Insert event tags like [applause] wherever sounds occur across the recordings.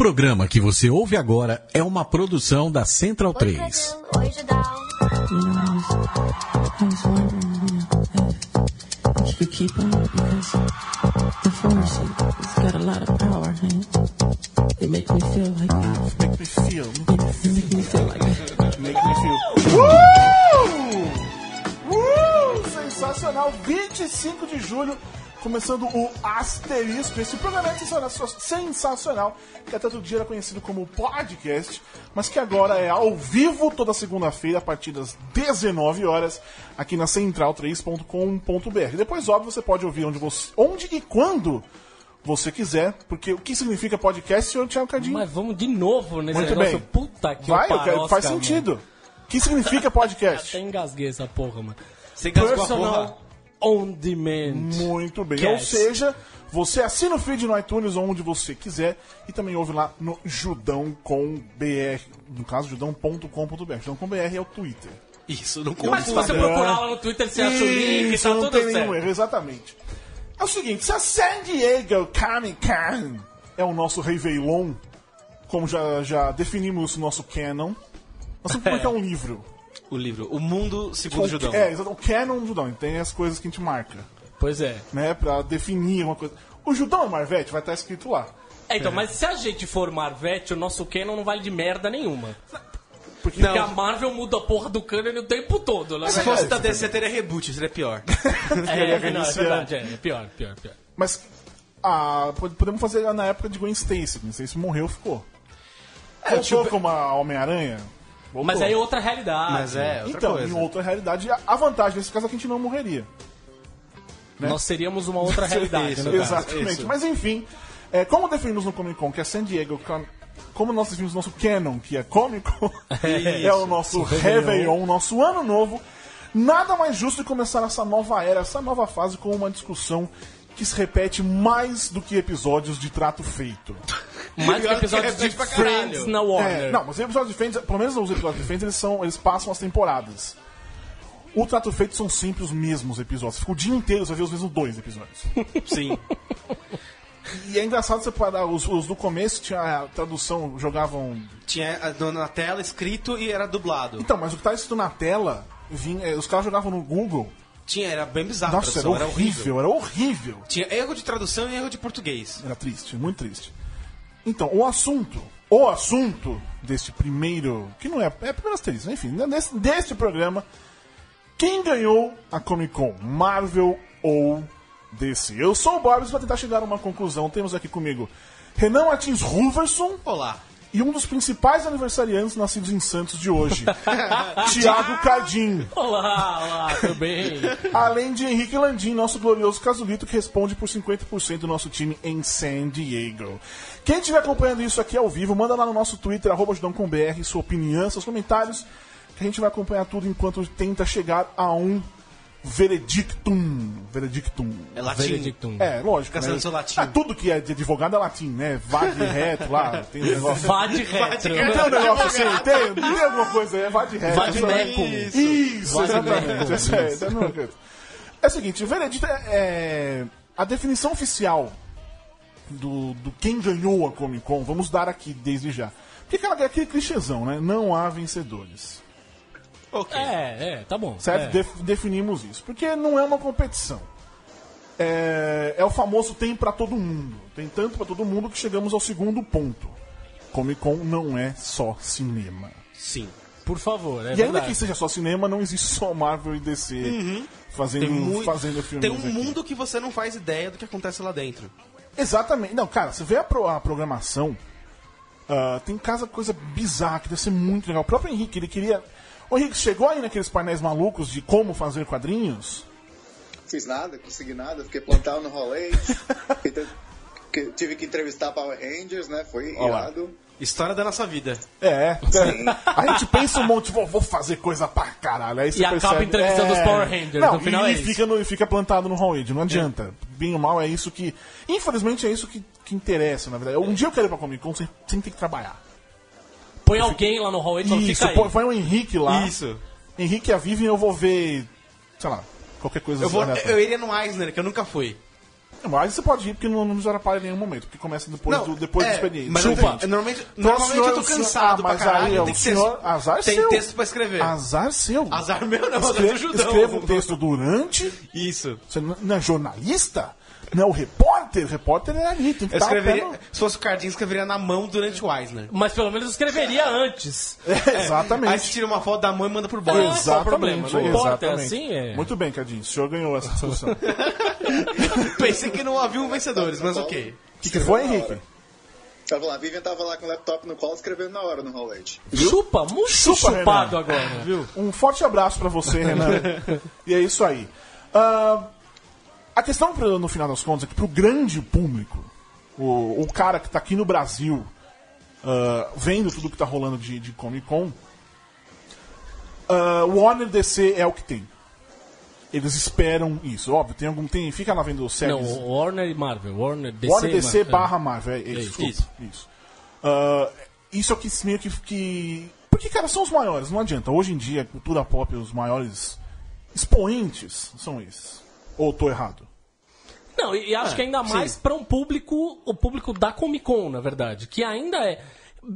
programa que você ouve agora é uma produção da Central 3. You know, I was, I was wondering, you know, if, if you could keep on because the force has got a lot of power and it makes me feel like Make me feel. it makes me feel like Make me feel. Uh! Uh! Sensacional! 25 de julho, começando o Asterisco. Esse programa é sensacional, que até outro dia era conhecido como podcast, mas que agora é ao vivo toda segunda-feira, a partir das 19 horas, aqui na central3.com.br. Depois, óbvio, você pode ouvir onde, você, onde e quando você quiser, porque o que significa podcast, senhor Thiago Cadinho? Mas vamos de novo nesse Muito negócio. bem. Puta que Vai, eu parosca, quero- faz mano. sentido. O que significa [laughs] podcast? Até engasguei essa porra, mano. Você engasgou a Personal porra. On demand. Muito bem. Cast. Ou seja, você assina o feed no iTunes ou onde você quiser e também ouve lá no Judão com BR, no caso judão.com.br. Judão com BR é o Twitter. Isso, não Mas se você procurar lá no Twitter, você acha o link, Isso, tá não tudo tem nenhum certo. erro, exatamente. É o seguinte, se a San Diego Comic Con é o nosso Réveillon, como já, já definimos o nosso canon, nós vamos publicar um livro. O livro, O Mundo Segundo o Judão. É, exato, o canon Judão. Tem as coisas que a gente marca, Pois é. né, pra definir uma coisa. O Judão é Marvete vai estar escrito lá. É, então, mas se a gente for Marvete, o nosso canon não vale de merda nenhuma. Porque Porque a Marvel muda a porra do canon o tempo todo, né? Se fosse da DC, teria reboot, seria pior. [laughs] É, Queria não, é verdade, é, é pior, pior, pior. Mas ah, pod- podemos fazer na época de Gwen Stacy. Gwen Stacy morreu, ficou. É, Voltou tipo- como a Homem-Aranha? Voltou. Mas aí é outra realidade. Mas é, outra Então, coisa. em outra realidade, a- vantagem nesse caso é que a gente não morreria. Nós seríamos uma outra realidade, Isso, caso. Exatamente. isso. Mas enfim, é, como definimos no Comic Con, que é San Diego, Con- como nós definimos nosso canon, que é Comic Con, [laughs] [laughs] é o nosso Réveillon, nosso ano novo, nada mais justo de começar essa nova era, essa nova fase com uma discussão que se repete mais do que episódios de trato feito. Mais [laughs] que que episódios de. Friends na Warner. É, não, mas os episódios de Friends, pelo menos os episódios de Friends, eles, são, eles passam as temporadas. O Trato Feito são sempre os mesmos episódios. Fica o dia inteiro, você vai ver os mesmos dois episódios. [laughs] Sim. E é engraçado separar os, os do começo, tinha a tradução, jogavam. Tinha na tela escrito e era dublado. Então, mas o que tá escrito na tela, vinha, eh, os caras jogavam no Google. Tinha, era bem bizarro. Nossa, era tradução, horrível, era horrível. Tinha erro de tradução e erro de português. Era triste, muito triste. Então, o assunto, o assunto deste primeiro, que não é, é primeiro asterisco, enfim, né, desse, deste programa, quem ganhou a Comic Con, Marvel ou DC? Eu sou o Borbs para tentar chegar a uma conclusão. Temos aqui comigo Renan Martins Ruverson Olá. e um dos principais aniversariantes nascidos em Santos de hoje, [laughs] Tiago Cardim. Olá, olá, tudo bem? Além de Henrique Landim, nosso glorioso casulito que responde por 50% do nosso time em San Diego. Quem estiver acompanhando isso aqui ao vivo, manda lá no nosso Twitter, arroba judão.com.br, sua opinião, seus comentários, que a gente vai acompanhar tudo enquanto tenta chegar a um veredictum. Veredictum. É latim. Veredictum. É, lógico. Caçando Né? seu latim. Ah, tudo que é de advogado é latim, né? Vá de [laughs] reto lá, tem um negócio. Vá de retro. Tem um negócio assim, tem, tem alguma coisa aí, vá de reto. Vá de Isso. Isso, exatamente. Essa é, é. É o seguinte, o veredito é, é a definição oficial do, do quem ganhou a Comic Con, vamos dar aqui desde já. Porque aquela, aquele clichêzão, né? Não há vencedores. Ok. É, é, tá bom. Certo? É. Def- definimos isso. Porque não é uma competição. É, é o famoso tem pra todo mundo. Tem tanto pra todo mundo que chegamos ao segundo ponto. Comic Con não é só cinema. Sim. Por favor, é e ainda verdade. que seja só cinema, não existe só Marvel e DC fazendo, Tem, muito, fazendo filmes. tem um aqui. mundo que você não faz ideia do que acontece lá dentro. Exatamente. Não, cara, você vê a, pro- a programação, ah, tem casa coisa bizarra que deve ser muito legal. O próprio Henrique, ele queria. Ô Henrique, chegou aí naqueles painéis malucos de como fazer quadrinhos? Fiz nada, consegui nada, fiquei plantado no rolê. [laughs] tive que entrevistar Power Rangers, né? Foi Olha lá. irado. História da nossa vida. É, a gente pensa um monte, vou, vou fazer coisa pra caralho. Aí você E acaba percebe, entrevistando é... os Power Rangers, Não, no final e, é fica, no- e fica plantado no hall não adianta. Bem ou mal é isso que. Infelizmente é isso que, que interessa, na verdade. Um dia eu quero ir pra Comic Con sem, sem ter que trabalhar. Põe alguém lá no hall e fala, Isso, fica aí. foi o Henrique lá. Isso. Henrique e a Vivian eu vou ver, sei lá, qualquer coisa Eu, vou, aleatória. eu iria no Eisner, que eu nunca fui. Mas você pode ir porque não, não nos atrapalha em nenhum momento, porque começa depois, Não, do, depois é, do expediente. Mas Chupa. normalmente, normalmente, normalmente senhor- eu tô cansado ah, mas caralho. aí, é o tem senhor- azar tem seu. texto pra escrever. Azar seu. Azar meu não, azar do Judão. escreva o texto durante. Isso. Você não é jornalista? Não é o repórter? O repórter é ali, tem que Eu escreveria, pé se fosse o Cardinho, escreveria na mão durante o Eisner. Mas pelo menos escreveria antes. no- É, exatamente. Aí você tira uma foto da mão e manda pro board. É, qual o Exatamente, problema? Não importa, é exatamente. assim, é. Muito bem, Cadinho. O senhor ganhou essa discussão. O [laughs] Pensei que não havia vencedores, mas ok. que, que foi, Henrique? Tava lá, a Vivian tava lá com o laptop no colo escrevendo na hora no rolete. Chupa, muito Chupa, chupado Renan. agora, viu? Um forte abraço pra você, Renan. [laughs] e é isso aí. Ah, a questão, no final das contas, é que pro grande público, o, o cara que tá aqui no Brasil, ah, vendo tudo que tá rolando de, de Comic Con, ah, o Warner DC é o que tem. Eles esperam isso. Óbvio, tem algum. Tem, fica lá vendo séries. Não, Warner e Marvel. Warner DC. Warner DC Marvel. barra Marvel. É, é isso, Isso. desculpa, isso. Ah, isso é o que meio que, que. Porque, cara, são os maiores, não adianta. Hoje em dia, a cultura pop, os maiores expoentes são esses. Ou tô errado? Não, e acho que ainda mais pra um público, o público da Comic Con, na verdade, que ainda é.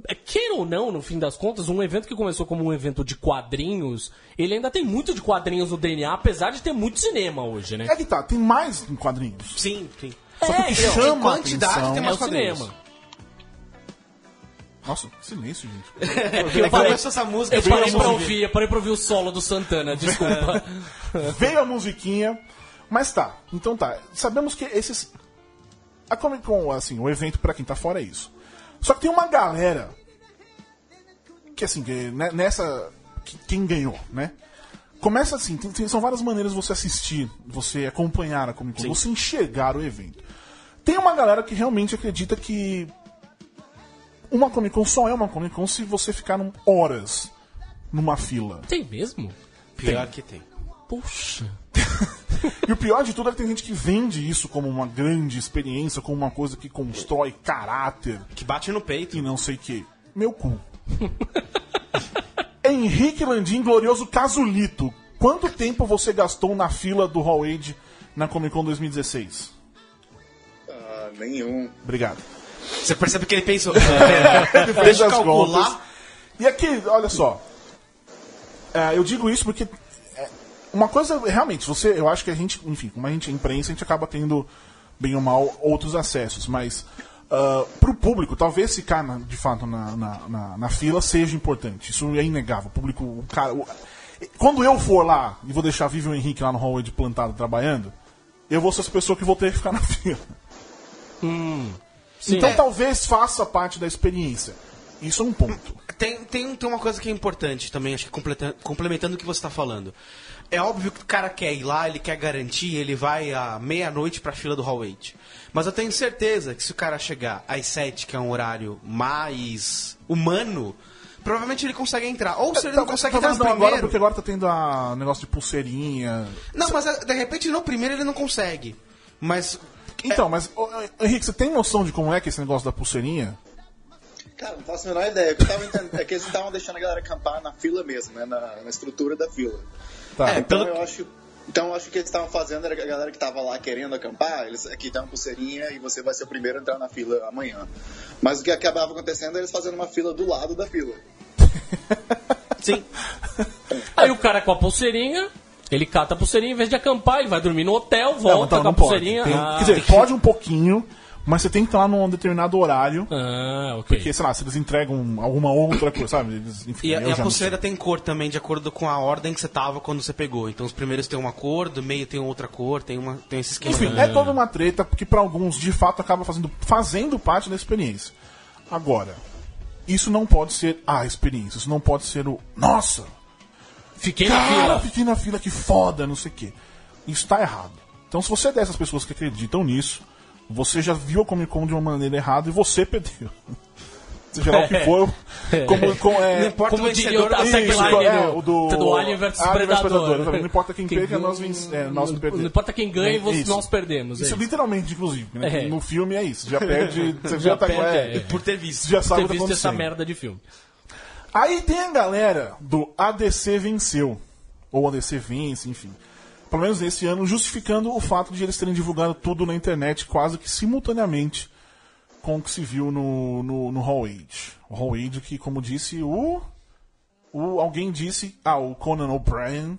é, Queira ou não, no fim das contas, um evento que começou como um evento de quadrinhos, ele ainda tem muito de quadrinhos no DNA, apesar de ter muito cinema hoje, né? É que tá, tem mais em quadrinhos. Sim, sim. Só que o que então, chama a atenção... tem é mais o quadrinhos. cinema. Nossa, que silêncio, gente. [laughs] É porque Eu parei, essa música eu parei pra ouvir, eu parei pra ouvir o solo do Santana, [laughs] desculpa. Veio a musiquinha, mas tá. Então tá. Sabemos que esses. A Comic Con, assim, o evento pra quem tá fora é isso. Só que tem uma galera que assim, que ne- nessa. que- quem ganhou, né? Começa assim, tem- tem- são várias maneiras de você assistir, você acompanhar a Comic Con, você enxergar o evento. Tem uma galera que realmente acredita que uma Comic Con só é uma Comic Con se você ficar horas numa fila. Tem mesmo? Pior que tem. Puxa. E o pior de tudo é que tem gente que vende isso como uma grande experiência, como uma coisa que constrói caráter Que bate no peito. e não sei o que. Meu cu. [laughs] Henrique Landim, glorioso Casulito. Quanto tempo você gastou na fila do Hall Age na Comic Con 2016? Ah, nenhum. Obrigado. Você percebe que ele pensou. [laughs] é, deixa eu as calcular. contas. E aqui, olha só. É, eu digo isso porque uma coisa, realmente, você, eu acho que a gente, enfim, como a gente é imprensa, a gente acaba tendo, bem ou mal, outros acessos. Mas ah, pro público, talvez ficar na- de fato na, na, na- na fila seja importante. Isso é inegável. O público, o cara. o- quando eu for lá e vou deixar Vivian e Henrique lá no hallway de plantado trabalhando, eu vou ser essa pessoa que vou ter que ficar na [laughs] fila. Sim. então É. talvez faça parte da experiência. Isso é um ponto. Tem, tem, tem uma coisa que é importante também, acho que complementando o que você está falando. É óbvio que o cara quer ir lá, ele quer garantir, ele vai à meia-noite para a fila do Hall 8. Mas eu tenho certeza que se o cara chegar às 7, que é um horário mais humano, provavelmente ele consegue entrar. Ou se ele não consegue entrar no não primeiro... agora, porque agora tá tendo a negócio de pulseirinha. Não, mas é, de repente no primeiro ele não consegue. Mas Então, mas, Henrique, você tem noção de como é que é esse negócio da pulseirinha? Cara, não faço a menor ideia. O que eu tava entendendo é que eles estavam deixando a galera acampar na fila mesmo, né? Na, na estrutura da fila. Tá. É, Então pelo- eu acho. Então eu acho que o que eles estavam fazendo era que a galera que tava lá querendo acampar, eles aqui dão uma pulseirinha e você vai ser o primeiro a entrar na fila amanhã. Mas o que acabava acontecendo é eles fazendo uma fila do lado da fila. [laughs] sim, Aí o cara com a pulseirinha, ele cata a pulseirinha, em vez de acampar, ele vai dormir no hotel, volta então com a pode. pulseirinha. Tem- Ah, quer dizer, pode um pouquinho, mas você tem que estar num determinado horário. ah, ok. Porque, sei lá, se eles entregam alguma outra coisa, sabe? Eles, enfim, E a, e a pulseira tem cor também, de acordo com a ordem que você tava quando você pegou. Então os primeiros tem uma cor, do meio tem outra cor, tem, uma, tem esse esquema. Enfim, é toda uma treta, porque pra alguns, de fato, acaba fazendo, fazendo parte da experiência. Agora, isso não pode ser a experiência, isso não pode ser o. Nossa! Fiquei na Cara, fila. fiquei na fila, que foda, não sei o quê. Isso tá errado. Então, se você é dessas pessoas que acreditam nisso, você já viu a Comic Con de uma maneira errada e você perdeu. [laughs] Seja lá o que for, [laughs] como, como é, Não importa Como o diria a Isso, tagline é, do, do- do Alien vs Predador. Predador, Não importa quem perca, nós venc- é, nós não, perdemos. não importa quem ganha, Isso. nós perdemos. é Isso isso. literalmente, inclusive. né? É. No filme é isso. Já perde. [laughs] Você Já já tá, perde, é, é. Por ter visto. Já sabe ter o que tá visto essa merda de filme. Aí tem a galera do ADC venceu. Ou ADC vence, enfim. Pelo menos nesse ano, justificando o fato de eles terem divulgado tudo na internet quase que simultaneamente com o que se viu no, no, no Hall Age. O Hall Age que, como disse o, o alguém disse, ah, o Conan O'Brien,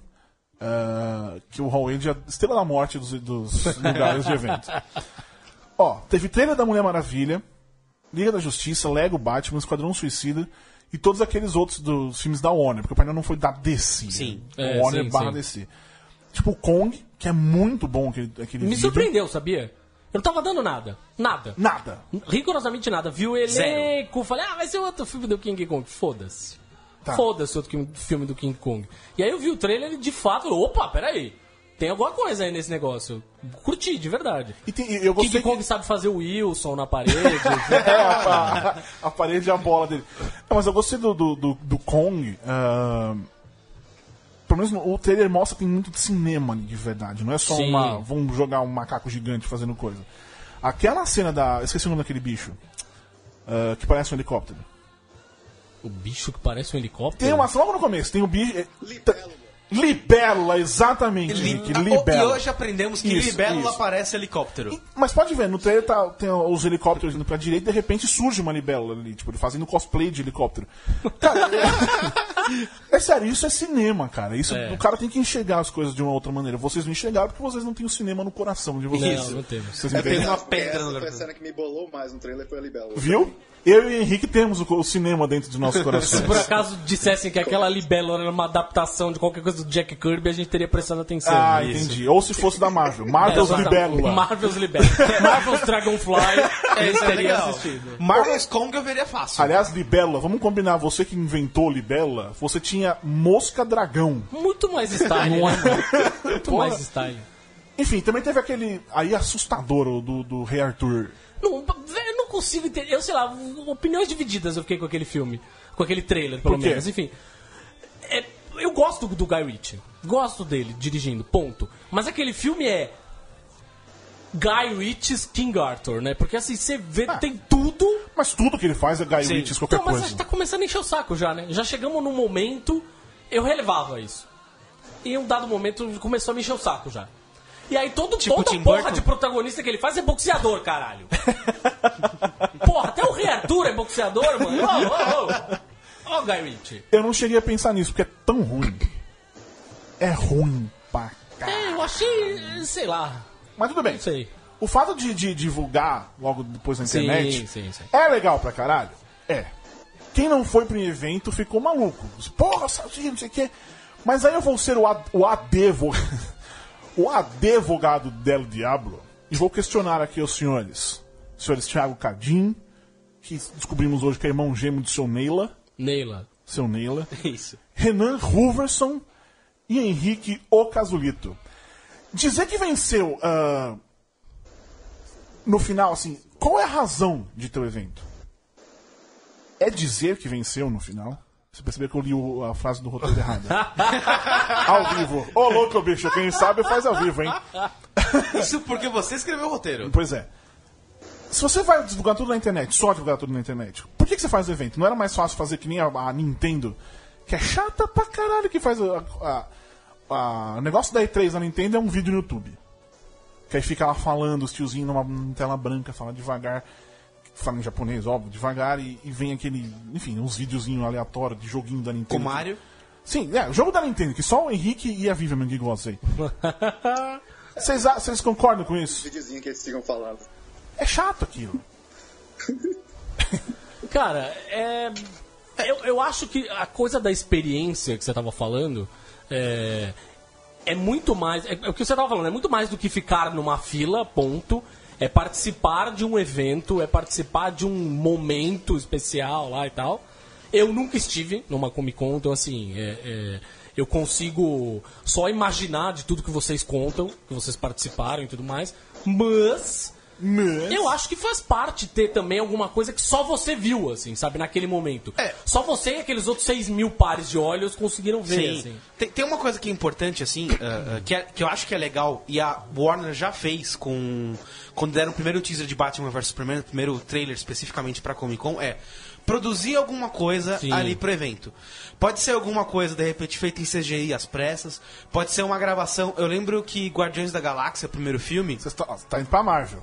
ah, que o Hall Age é a estrela da morte dos, dos [laughs] lugares de eventos. Ó, teve trailer da Mulher Maravilha, Liga da Justiça, Lego Batman, Esquadrão Suicida e todos aqueles outros dos filmes da Warner, porque o painel não foi da DC. Sim. né? É, Warner sim, barra sim. DC. Tipo o Kong, que é muito bom aquele, aquele Me vídeo. surpreendeu, sabia? Eu não tava dando nada. Nada. Nada. Rigorosamente nada. Viu o elenco, falei, ah, vai ser outro filme do King Kong. Foda-se. Tá. Foda-se outro filme- do King Kong. E aí eu vi o trailer e de fato, opa, peraí. Tem alguma coisa aí nesse negócio. Curti, de verdade. E tem- eu King Kong que sabe fazer o Wilson na parede. [laughs] é, a, a parede e a bola dele. Não, mas eu gostei do, do, do, do Kong. ah, pelo menos no- o trailer mostra que tem muito de cinema ali, de verdade. Não é só Sim. uma. Vamos jogar um macaco gigante fazendo coisa. Aquela cena da. Esqueci o nome daquele bicho. ah, que parece um helicóptero. o bicho que parece um helicóptero. Tem uma. Logo no começo, tem o bicho. é, Libélula. Exatamente, Rick. Ah, Libélula. E hoje aprendemos que Isso, libélula isso. parece helicóptero. Mas pode ver, no trailer tá, tem os helicópteros indo pra direita e de repente surge uma libélula ali, tipo, ele fazendo cosplay de helicóptero. Cara, é, [laughs] é sério, isso é cinema, cara. Isso, É. O cara tem que enxergar as coisas de uma outra maneira. Vocês não enxergaram porque vocês não têm o cinema no coração de vocês. Não, não temos. Vocês É, uma pedra no a cena que me bolou mais no trailer foi a Libélula. Viu? Eu e o Henrique temos o, o cinema dentro de nossos [laughs] Se corações. por acaso dissessem que aquela libélula era uma adaptação de qualquer coisa do Jack Kirby, a gente teria prestado atenção. Ah, Isso. entendi. Ou se fosse da Marvel. Marvel's É, Libélula. Marvel's Libélula. [laughs] Marvel's Dragonfly. gente Isso é teria legal. assistido. Marvel's Kong eu veria fácil. Aliás, Libélula, vamos combinar, você que inventou Libélula, você tinha Mosca Dragão. Muito mais style, né, mano? Muito Porra. mais style. Enfim, também teve aquele aí assustador do, do Rei Arthur. Não, velho, eu não consigo entender. Eu sei lá, opiniões divididas eu fiquei com aquele filme. Com aquele trailer, pelo menos. Enfim. É, eu gosto do, Guy Ritchie. Gosto dele dirigindo, ponto. Mas aquele filme é. Guy Ritchie's King Arthur, né? Porque assim, você vê, Ah. tem tudo. Mas tudo que ele faz é Guy Sim. Ritchie, qualquer Não, mas coisa. tá começando a encher o saco já, né? Já chegamos num momento. Eu relevava isso. E em um dado momento começou a me encher o saco já. E aí todo, Tipo toda Tim porra Burton? de protagonista que ele faz é boxeador, caralho. [laughs] porra, até o Rei Arthur é boxeador, mano. Ô, ô, ô. Ó o Guy Ritchie. Eu não cheguei a pensar nisso, porque é tão ruim. É ruim pra caralho. É, eu achei, sei lá, Mas tudo bem. não sei. O fato de, de divulgar logo depois na Sim, internet sim, sim. é legal pra caralho? É. Quem não foi pro evento ficou maluco. Porra, Saltinho, não sei o quê. Mas aí eu vou ser o, ad, o advogado. [laughs] o advogado del Diablo. E vou questionar aqui os senhores. Senhores Thiago Cadim, que descobrimos hoje que é irmão gêmeo do seu Neila. Neila. Seu Neila. [laughs] Isso. Renan Ruverson e Henrique Ocazulito. Dizer que venceu ah, no final, assim, qual é a razão de teu evento? É dizer que venceu no final? Você percebeu que eu li o- a frase do roteiro errada. [laughs] ao vivo. Ô louco, bicho, quem sabe faz ao vivo, hein? [laughs] Isso porque você escreveu o roteiro. Pois é. Se você vai divulgar tudo na internet, só divulgar tudo na internet, por que, que você faz o evento? Não era mais fácil fazer que nem a, a Nintendo, que é chata pra caralho que faz a, a- o negócio da E3 da Nintendo é um vídeo no YouTube. Que aí fica lá falando, os tiozinhos numa, numa tela branca, fala devagar, fala em japonês, óbvio, devagar, e, e vem aquele, enfim, uns videozinhos aleatórios de joguinho da Com Nintendo. Mario. Sim, é, o jogo da Nintendo, que só o Henrique e a Vivian que gostam aí. [laughs] Vocês concordam com isso? videozinho que eles ficam falando. É chato aquilo. [laughs] Cara, é. Eu, eu acho que a coisa da experiência que você tava falando é. É muito mais. É, é o que você tava falando, é muito mais do que ficar numa fila, ponto. É participar de um evento, é participar de um momento especial lá e tal. Eu nunca estive numa Comic Con, então assim, é- é, eu consigo só imaginar de tudo que vocês contam, que vocês participaram e tudo mais. Mas Mas... eu acho que faz parte ter também alguma coisa que só você viu, assim, sabe, naquele momento. É. Só você e aqueles outros 6 mil pares de olhos conseguiram ver, Sim. assim. Tem, tem uma coisa que é importante, assim, ah, ah, que, é- que eu acho que é legal, e a Warner já fez com. Quando deram o primeiro teaser de Batman vs Superman, o primeiro trailer especificamente pra Comic Con, é. produzir alguma coisa Sim. ali pro evento. Pode ser alguma coisa, de repente, feita em CGI às pressas. Pode ser uma gravação. Eu lembro que Guardiões da Galáxia, o primeiro filme. Você tá, tá indo pra Marvel.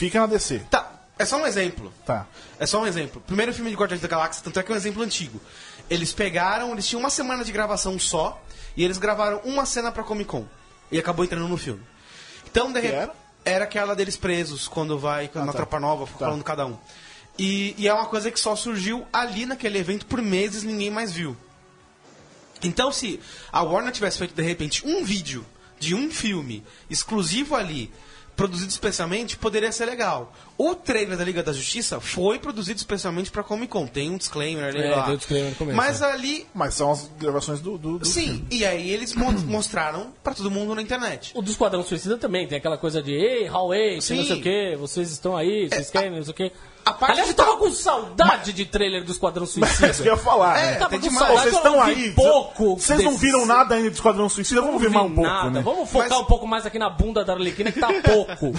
Fica na DC. Tá, é só um exemplo. Tá. É só um exemplo. Primeiro filme de Guardiões da Galáxia, tanto é que é um exemplo antigo. Eles pegaram, eles tinham uma semana de gravação só, e eles gravaram uma cena pra Comic Con. E acabou entrando no filme. Então, de repente. era? Era aquela deles presos, quando vai na tá. Tropa Nova, Tá. falando cada um. E, e é uma coisa que só surgiu ali naquele evento por meses, ninguém mais viu. Então, se a Warner tivesse feito de repente um vídeo de um filme exclusivo ali, produzido especialmente, poderia ser legal. O trailer da Liga da Justiça foi produzido especialmente pra Comic Con. Tem um disclaimer ali É, lá. tem um disclaimer no começo, Mas é. ali. Mas são as gravações do. do, do Sim, filme. e aí eles mo- [clears throat] mostraram pra todo mundo na internet. O do Esquadrão Suicida também tem aquela coisa de Ei, Sim. não sei o que, vocês estão aí, vocês querem, não sei o que. A parte Aliás, eu tava com saudade de trailer do Esquadrão Suicida. É isso que eu ia falar. É, né? tava com demais. saudade, Vocês estão aí. pouco. Vocês não viram nada ainda do Esquadrão Suicida? Vamos ver mais um pouco, nada. né? Vamos focar Mas- um pouco mais aqui na bunda da Arlequina, que tá [laughs] pouco.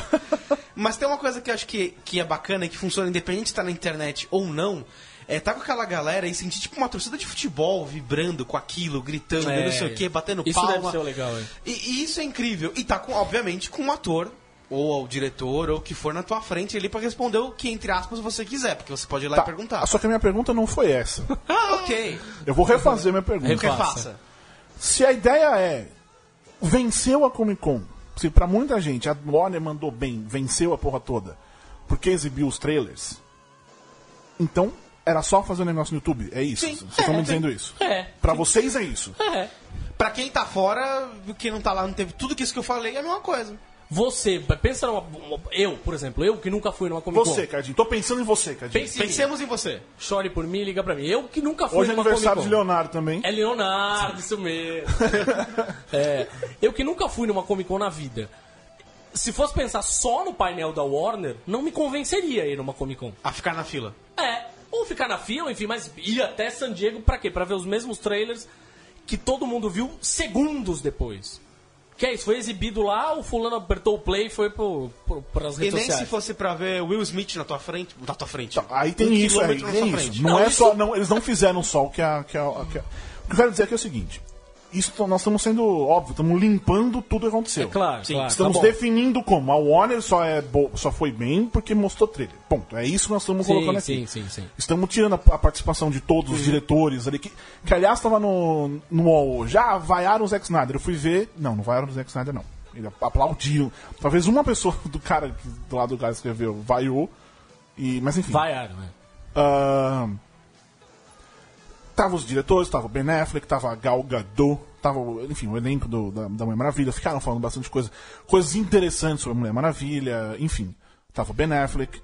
Mas tem uma coisa que eu acho que, que é bacana e que funciona independente de estar na internet ou não. É tá com aquela galera e sentir tipo uma torcida de futebol vibrando com aquilo, gritando, É, não sei o que, batendo isso palma. deve ser legal, é. E, e isso é incrível. E tá com, obviamente, com um ator, ou o diretor, ou o que for na tua frente ali pra responder o que, entre aspas, você quiser, porque você pode ir lá Tá, e perguntar. Só que a minha pergunta não foi essa. [laughs] ok. Eu vou refazer minha pergunta. Refaça. Se a ideia é venceu a Comic Con, se pra muita gente a Warner mandou bem, venceu a porra toda, porque exibiu os trailers, então era só fazer um negócio no YouTube. É isso. Sim. Vocês estão É, me dizendo tem- isso. É. Pra vocês é isso. É. Pra quem tá fora, quem não tá lá, não teve tudo que isso que eu falei, é a mesma coisa. Você, pensa numa. Eu, por exemplo, eu que nunca fui numa Comic Con. Você, Cardinho. Tô pensando em você, Cardinho. Pense em mim. Pensemos em você. Chore por mim, liga pra mim. Eu que nunca fui Hoje é numa aniversário Comic de Con. Leonardo também. É Leonardo, isso mesmo. [laughs] É, eu que nunca fui numa Comic Con na vida. Se fosse pensar só no painel da Warner, não me convenceria ir numa Comic Con. A ficar na fila. É, ou ficar na fila, enfim, mas ir até San Diego pra quê? Pra ver os mesmos trailers que todo mundo viu segundos depois. Que é isso, foi exibido lá, o fulano apertou o play e foi pro, pro, pras E redes nem sociais. se fosse pra ver Will Smith na tua frente. Na tua frente. Aí tem Um isso, aí, na tem isso. frente. Não, Não, é isso- só. Não, eles não fizeram só o que a. Que a, que a- o que eu quero dizer aqui é o seguinte. Isso nós estamos sendo óbvio, estamos limpando tudo que aconteceu. É claro, Sim, claro. Estamos tá definindo como. A Warner só, é bo- só foi bem porque mostrou trailer. Ponto. É isso que nós estamos colocando Sim, aqui. sim, sim, sim. Estamos tirando a, a participação de todos os diretores ali. Que, que aliás estava no, no UOL. Já vaiaram o Zack Snyder. Eu fui ver. Não, não vaiaram o Zack Snyder, não. Ele aplaudiu. Talvez uma pessoa [laughs] do cara que- do lado do cara escreveu vaiou. E, mas enfim. Vai, Aaron, é. Tava os diretores, tava o Ben Affleck, tava a Gal Gadot, tava, enfim, o elenco do- da, da Mulher Maravilha. Ficaram falando bastante coisa, coisas interessantes sobre a Mulher Maravilha, enfim. Tava o Ben Affleck,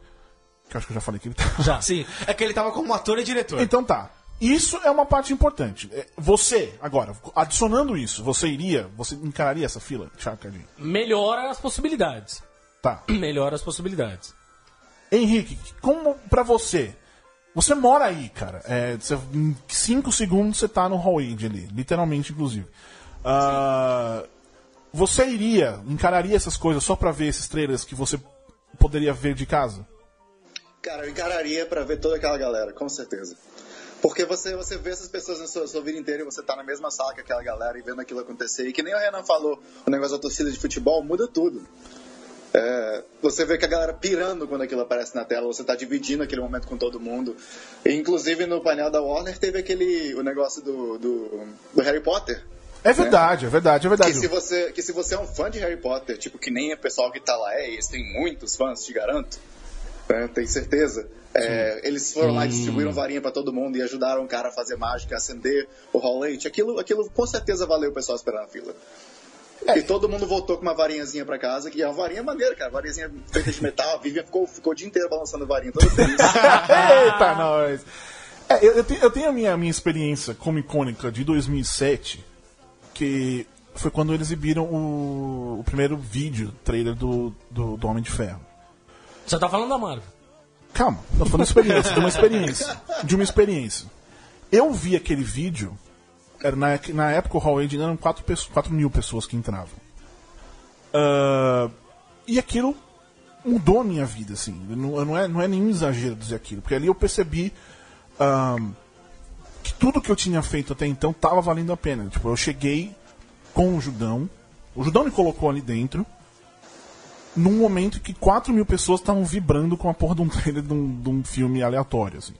que eu acho que eu já falei que ele tava. Já. [laughs] Sim, é que ele tava como ator e diretor. Então tá. Isso é uma parte importante. É, Você, agora, adicionando isso, você iria, você encararia essa fila, Thiago Cardinho? Melhora as possibilidades. Tá. [clears throat] Melhora as possibilidades. Henrique, como pra você? Você mora aí, cara. É, você- em cinco segundos você tá no hallway ali, literalmente, inclusive. Ah, você iria, encararia essas coisas só pra ver esses trailers que você poderia ver de casa? Cara, eu encararia pra ver toda aquela galera, com certeza. Porque você, você vê essas pessoas na sua, sua vida inteira e você tá na mesma sala que aquela galera e vendo aquilo acontecer. E que nem o Renan falou, o negócio da torcida de futebol muda tudo. É, você vê que a galera pirando quando aquilo aparece na tela, você tá dividindo aquele momento com todo mundo. E, inclusive no painel da Warner teve aquele o negócio do, do, do Harry Potter. É verdade, é verdade, é verdade. Que se, você, que se você é um fã de Harry Potter, tipo, que nem o pessoal que tá lá é, eles têm muitos fãs, te garanto, né, tenho certeza. É, eles foram lá e distribuíram varinha pra todo mundo e ajudaram o cara a fazer mágica, acender o Hall Eight. Aquilo, aquilo com certeza valeu o pessoal esperar na fila. E todo mundo voltou com uma varinhazinha pra casa, que é uma varinha maneira, cara. Varinhazinha feita de metal, a Vivian ficou, ficou o dia inteiro balançando a varinha, todo feliz. [laughs] Eita, nós! É, eu, eu tenho, eu tenho a minha, minha experiência como icônica de 2007, que foi quando eles exibiram o, o primeiro vídeo, trailer do, do, do Homem de Ferro. Você tá falando da Marvel. Calma, eu tô falando de experiência, de uma experiência. De uma experiência. Eu vi aquele vídeo, na, na época o Hall eram 4, 4 mil pessoas que entravam. Ah, e aquilo mudou a minha vida, assim. Não, não, é, não é nenhum exagero dizer aquilo, porque ali eu percebi ahn, que tudo que eu tinha feito até então tava valendo a pena. Tipo, eu cheguei com o Judão, o Judão me colocou ali dentro, num momento que 4 mil pessoas estavam vibrando com a porra de um trailer de um, de um filme aleatório, assim.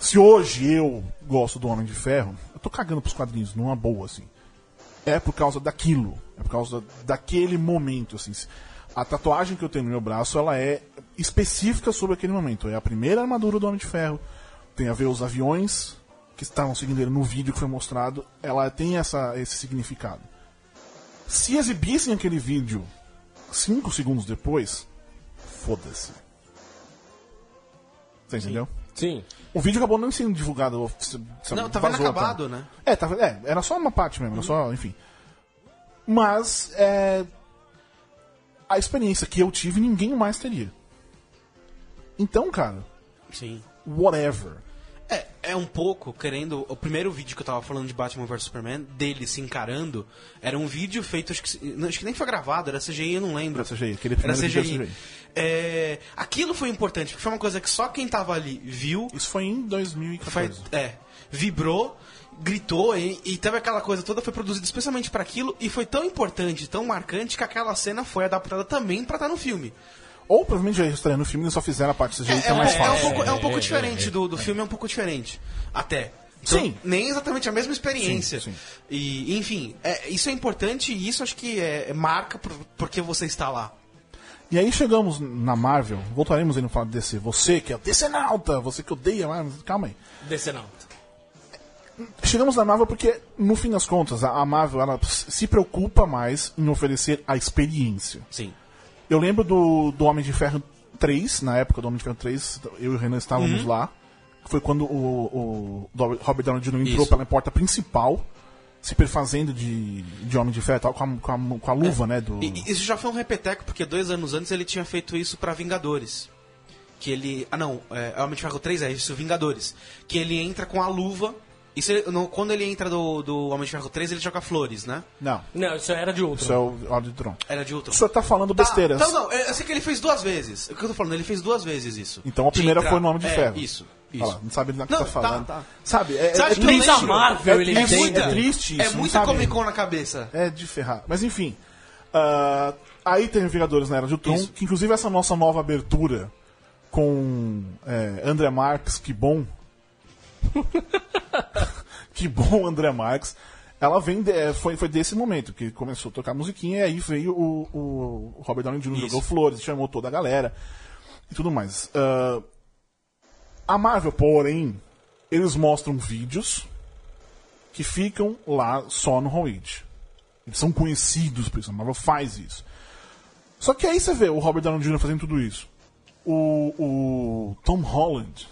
Se hoje eu gosto do Homem de Ferro, tô cagando pros quadrinhos, numa boa, assim. É por causa daquilo. É por causa daquele momento, assim. A tatuagem que eu tenho no meu braço, ela é específica sobre aquele momento. É a primeira armadura do Homem de Ferro. Tem a ver os aviões que estavam seguindo ele no vídeo que foi mostrado. Ela tem essa, esse significado. Se exibissem aquele vídeo cinco segundos depois, foda-se. Você entendeu? Sim. O vídeo acabou não sendo divulgado. sabe, Não, tava inacabado, tá? né? É, tava, é, era só uma parte mesmo, era só, enfim. Mas, é, a experiência que eu tive, ninguém mais teria. Então, cara, Sim. whatever. É, é um pouco, querendo. O primeiro vídeo que eu tava falando de Batman vs Superman, dele se encarando, era um vídeo feito, acho que, não, acho que nem foi gravado, era CGI, eu não lembro. Era CGI, aquele Era CGI. era CGI. É, aquilo foi importante, porque foi uma coisa que só quem tava ali viu, Isso foi em foi, 2014. é, vibrou, gritou e, e teve aquela coisa toda, foi produzida especialmente para aquilo e foi tão importante, tão marcante que aquela cena foi adaptada também pra estar no filme. Ou provavelmente já estreando no filme, eles só fizeram a parte CGI, que É, é, um- mais é fácil. um pouco, é um pouco diferente do, do filme, é um pouco diferente. Até. Então, Sim. Nem exatamente a mesma experiência. Sim, sim. E, enfim, é, isso é importante e isso acho que é, é marca por, porque você está lá. E aí chegamos na Marvel, voltaremos aí no falar de DC. Você que é o DC-nauta, você que odeia Marvel, calma aí. Não. Chegamos na Marvel porque, no fim das contas, a a Marvel ela se preocupa mais em oferecer a experiência. Sim. Eu lembro do, do Homem de Ferro 3, na época do Homem de Ferro 3, eu e o Renan estávamos Uhum. lá. Foi quando o, o Robert Downey Jr. entrou Isso. pela porta principal, se perfazendo de, de Homem de Ferro e tal, com a, com a, com a luva, né? Do... E, isso já foi um repeteco, porque dois anos antes ele tinha feito isso pra Vingadores. Que ele. Ah, não, é, Homem de Ferro 3 é isso, Vingadores. Que ele entra com a luva. Isso ele- no- quando ele entra do, do Homem de Ferro 3, ele joga flores, né? Não, Não, isso era de outro. isso é o Ordem de Tron. Era de outro. O senhor tá falando besteiras. Tá, então, não, eu sei que ele fez duas vezes. O que eu tô falando? Ele fez duas vezes isso. Então a primeira entrar. foi no Homem de É, Ferro. Isso, Olha isso. lá, não sabe do que Não, tá tá, falando. tá. Sabe, é, Sabe é que lembro? Marvel ele é, É, tem. muita, é triste é isso, não muita? Comic Con na cabeça. É de ferrar. Mas enfim. ah, aí tem Vingadores na Era de Ultron, Isso. que inclusive essa nossa nova abertura com é, André Marques, que bom. [laughs] [laughs] que bom, André Marques. Ela vem de- é, foi, foi desse momento que começou a tocar musiquinha e aí veio o, o Robert Downey Jr. Isso. jogou flores, chamou toda a galera e tudo mais. Ah, a Marvel, porém, eles mostram vídeos que ficam lá só no Hollywood. Eles são conhecidos por isso, a Marvel faz isso. Só que aí você vê o Robert Downey Jr. fazendo tudo isso. O, o Tom Holland,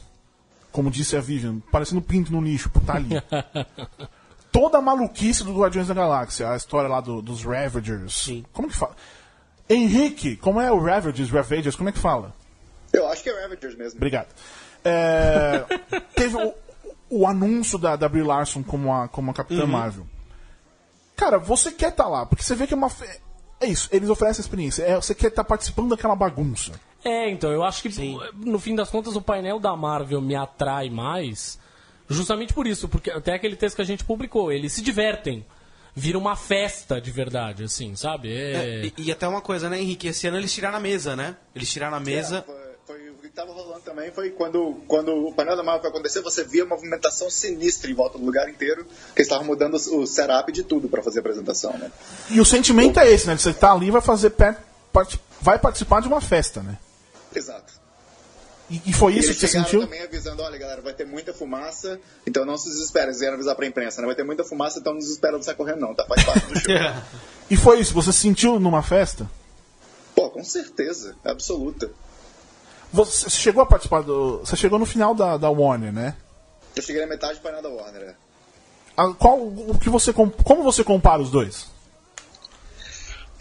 como disse a Vivian, parecendo pinto no lixo, por tá ali. [laughs] Toda a maluquice do Guardiões da Galáxia, a história lá do- dos Ravagers. Sim. Como que fala? Henrique, como é o Ravagers, Ravagers, como é que fala? Eu acho que é Ravagers mesmo. Obrigado. É, [laughs] teve o, o anúncio da, da Brie Larson como a, como a Capitã Marvel. Cara, você quer estar lá, porque você vê que é uma. É isso, eles oferecem a experiência. É, você quer estar participando daquela bagunça. É, então, eu acho que no fim das contas o painel da Marvel me atrai mais justamente por isso, porque até aquele texto que a gente publicou, eles se divertem. Vira uma festa de verdade, assim, sabe? É... É, e, e até uma coisa, né, Henrique? Esse ano eles tiraram a mesa, né? Eles tiraram a mesa. É, foi, foi o que tava rolando também foi quando, quando o painel da Marvel foi acontecer, você via uma movimentação sinistra em volta do lugar inteiro, que eles estavam mudando o setup de tudo pra fazer a apresentação, né? E o sentimento é esse, né? de Você tá ali e vai fazer pé- part- vai participar de uma festa, né? Exato. E, e foi E isso eles que você sentiu? também avisando, olha galera, vai ter muita fumaça, então não se desespera, eles vieram avisar pra imprensa, né? Vai ter muita fumaça, então não desespera não sai correndo não, tá? Faz parte do show. [laughs] E foi isso, você se sentiu numa festa? Pô, com certeza, absoluta. Você chegou a participar do. Você chegou no final da, da Warner, né? Eu cheguei na metade do painel da Warner, né? A- qual, o que você, com- como você compara os dois?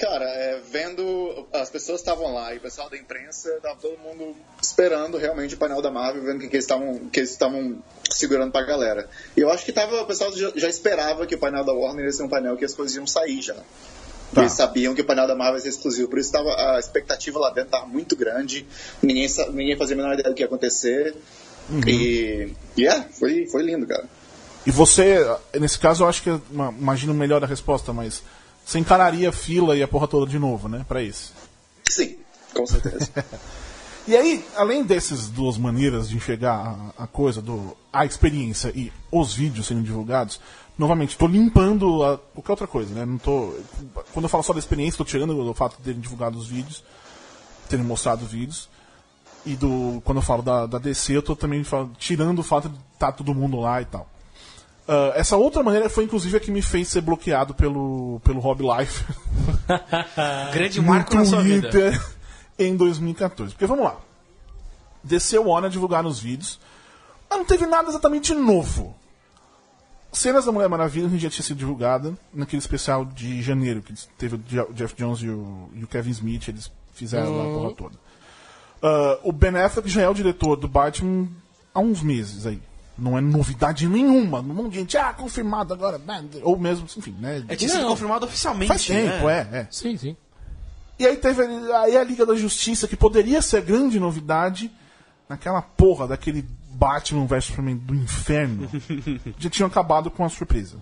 Cara, é, vendo as pessoas estavam lá e o pessoal da imprensa, tava todo mundo esperando realmente o painel da Marvel, vendo o que, eles estavam que eles estavam segurando pra galera. E eu acho que tava, o pessoal já, já esperava que o painel da Warner ia ser um painel que as coisas iam sair já. Tá. Eles sabiam que o painel da Marvel ia ser exclusivo, por isso tava, a expectativa lá dentro estava muito grande, ninguém, ninguém fazia a menor ideia do que ia acontecer. E, e é, foi, foi lindo, cara. E você, nesse caso, eu acho que, imagino melhor a resposta, mas você encararia a fila e a porra toda de novo, né, pra esse. Sim, com certeza. [laughs] E aí, além dessas duas maneiras de enxergar a, a coisa, do, a experiência e os vídeos sendo divulgados, novamente, estou limpando a, qualquer outra coisa, né? Não tô, quando eu falo só da experiência, estou tirando o fato de terem divulgado os vídeos, terem mostrado os vídeos. E do, quando eu falo da, da DC, eu estou também tirando o fato de estar todo mundo lá e tal. Ah, essa outra maneira foi inclusive a que me fez ser bloqueado pelo, pelo Rob Life. [laughs] Grande marco vida. Twitter [laughs] em 2014. Porque vamos lá. DC Warner divulgaram os vídeos, mas não teve nada exatamente novo. Cenas da Mulher Maravilha já tinha sido divulgada naquele especial de janeiro, que teve o Je- o Jeff Jones e o, e o Kevin Smith, eles fizeram lá a porra toda. Ah, o Ben Affleck já é o diretor do Batman há uns meses aí. Não é novidade nenhuma. Um monte de gente, ah, confirmado agora. né? Ou mesmo, enfim, né? É, tinha sido Não. confirmado oficialmente. Faz tempo, né? é, é. Sim, sim. E aí teve aí a Liga da Justiça, que poderia ser grande novidade, naquela porra daquele Batman vs Superman do inferno, [laughs] já tinham acabado com a surpresa.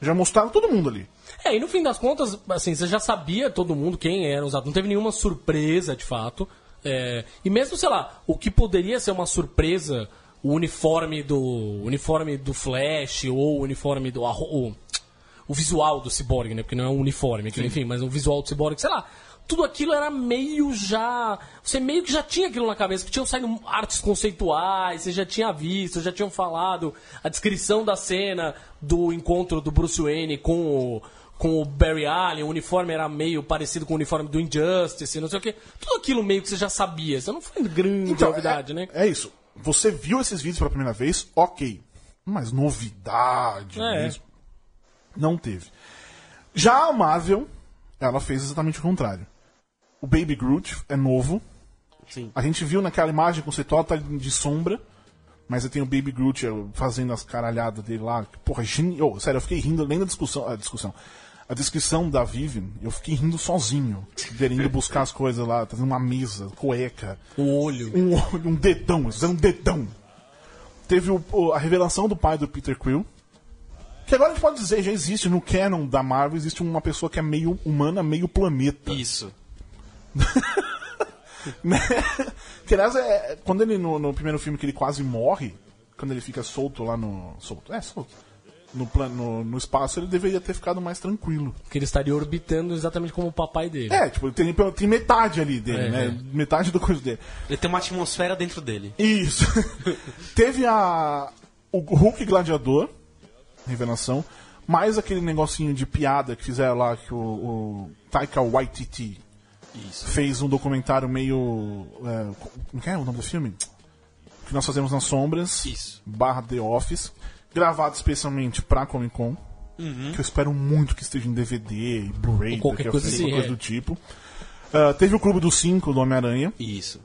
Já mostraram todo mundo ali. É, e no fim das contas, assim, você já sabia todo mundo quem era usado. Não teve nenhuma surpresa, de fato. É, e mesmo, sei lá, o que poderia ser uma surpresa, o uniforme do. o uniforme do Flash ou o uniforme do. O, o visual do Cyborg, né? Porque não é um uniforme, que, enfim, mas o visual do Cyborg, sei lá. Tudo aquilo era meio já. Você meio que já tinha aquilo na cabeça, que tinham saído artes conceituais, você já tinha visto, já tinham falado a descrição da cena do encontro do Bruce Wayne com o, com o Barry Allen, o uniforme era meio parecido com o uniforme do Injustice, não sei o quê. Tudo aquilo meio que você já sabia, você não foi grande novidade, é, né? é isso. Você viu esses vídeos pela primeira vez, ok. Mas novidade É. mesmo. Não teve. Já a Marvel, ela fez exatamente o contrário. O Baby Groot é novo. Sim. A gente viu naquela imagem conceitual, tá de sombra. Mas aí tem o Baby Groot fazendo as caralhadas dele lá. Porra, geni... oh, sério, eu fiquei rindo além da discussão. A discussão. A descrição da Vivian, eu fiquei rindo sozinho. Dele indo buscar as coisas lá, trazendo uma mesa, cueca, O olho. um olho, um dedão, um dedão. Teve o- o- a revelação do pai do Peter Quill. Que agora a gente pode dizer, já existe no canon da Marvel, existe uma pessoa que é meio humana, meio planeta. Isso. [laughs] né? Que aliás, é, quando ele no, no primeiro filme que ele quase morre, quando ele fica solto lá no. Solto, é, solto. No, no, no espaço, ele deveria ter ficado mais tranquilo. Que ele estaria orbitando exatamente como o papai dele. É, tipo, tem, tem metade ali dele, É, né? é. Metade do coisa dele. Ele tem uma atmosfera dentro dele. Isso. [laughs] Teve a. O Hulk Gladiador, revelação, mais aquele negocinho de piada que fizeram lá que o, o Taika Waititi fez um documentário meio. É, como é o nome do filme? Que nós fazemos nas sombras. Isso. Barra The Office. Gravado especialmente pra Comic Con. Que eu espero muito que esteja em DVD e Blu-ray, qualquer coisa frente, assim, coisa é. do tipo. Ah, teve o Clube dos Cinco do Homem-Aranha. Isso.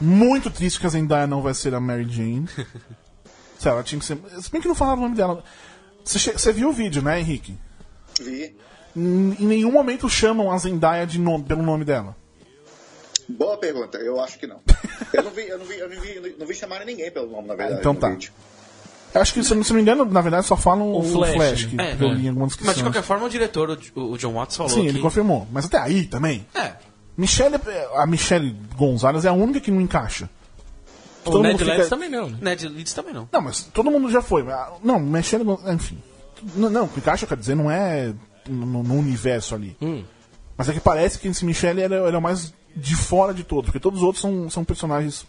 Muito triste que a Zendaya não vai ser a Mary Jane. [laughs] Sei lá, ela tinha que ser. Se bem que não falaram o nome dela. Você, viu o vídeo, né, Henrique? Vi. Em, em nenhum momento chamam a Zendaya de nome, pelo nome dela. Boa pergunta, eu acho que não. [laughs] Eu não vi, eu não vi, eu não vi, não vi chamar ninguém pelo nome, na verdade. então tá. vídeo. Eu acho que, se não se não me engano, na verdade só falam o, Flash, Flash, né? que, É, que eu é. li em alguma Mas de qualquer forma, o diretor, o, o John Watts, falou Sim, que... ele confirmou. Mas até aí também. É. Michelle, a Michelle Gonzalez é a única que não encaixa. o todo Ned mundo fica- Leeds também não, né? Ned Leeds também não. Não, mas todo mundo já foi. mas- Não, Michelle Gonzalez, enfim. Não, não, o que encaixa, quer dizer, não é no, no universo ali. Hum. Mas é que parece que esse Michelle ele, é- ele é o mais de fora de todos, porque todos os outros são, são personagens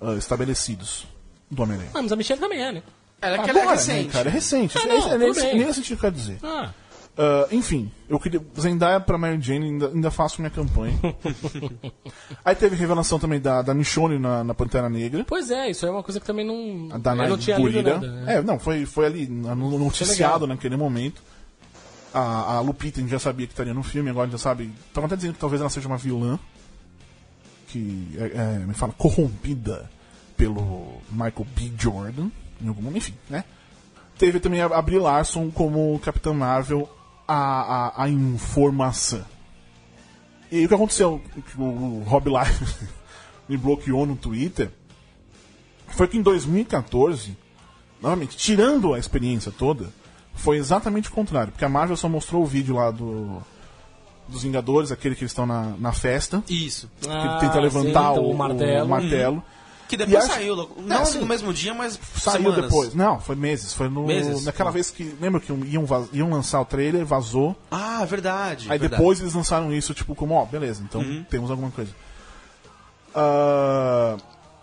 ah, estabelecidos do Homem-Aranha. Ah, mas a Michelle também é, né? Ela, que ela é Agora, recente. né, cara? É recente. Ah, É- não, é, tudo nesse, sentido que eu quero dizer. Ah, Ah, enfim, eu queria. Zendaya pra Mary Jane, ainda, ainda faço minha campanha. [laughs] Aí teve revelação também da, da Michonne na, na Pantera Negra. pois é, isso é uma coisa que também não. A da não tinha Gurira. nada. né? É, não, foi, foi ali no- no- noticiado naquele momento. A, a Lupita a gente já sabia que estaria no filme, agora a gente já sabe. Estão até dizendo que talvez ela seja uma vilã. Que é, é, me fala, corrompida pelo Michael B. Jordan. Em algum momento, enfim, né? Teve também a, Brie Larson como Capitã Marvel, a, a, a informação. E aí o que aconteceu? O, Rob Life [laughs] me bloqueou no Twitter foi que em 2014, novamente, tirando a experiência toda, foi exatamente o contrário. Porque a Marvel só mostrou o vídeo lá do dos Vingadores, aquele que eles estão na, na festa. Isso. Que ele tenta levantar sim, então, o, o martelo. o martelo. Que depois E acho- saiu, É, não sim. no mesmo dia, mas Saiu semanas. depois. Não, foi meses. Foi no, Meses? naquela Ah. vez que. Lembra que iam, vaz- iam lançar o trailer, vazou. Ah, verdade. Aí verdade. depois eles lançaram isso, tipo, como, ó, beleza, então Uhum. temos alguma coisa. Ah,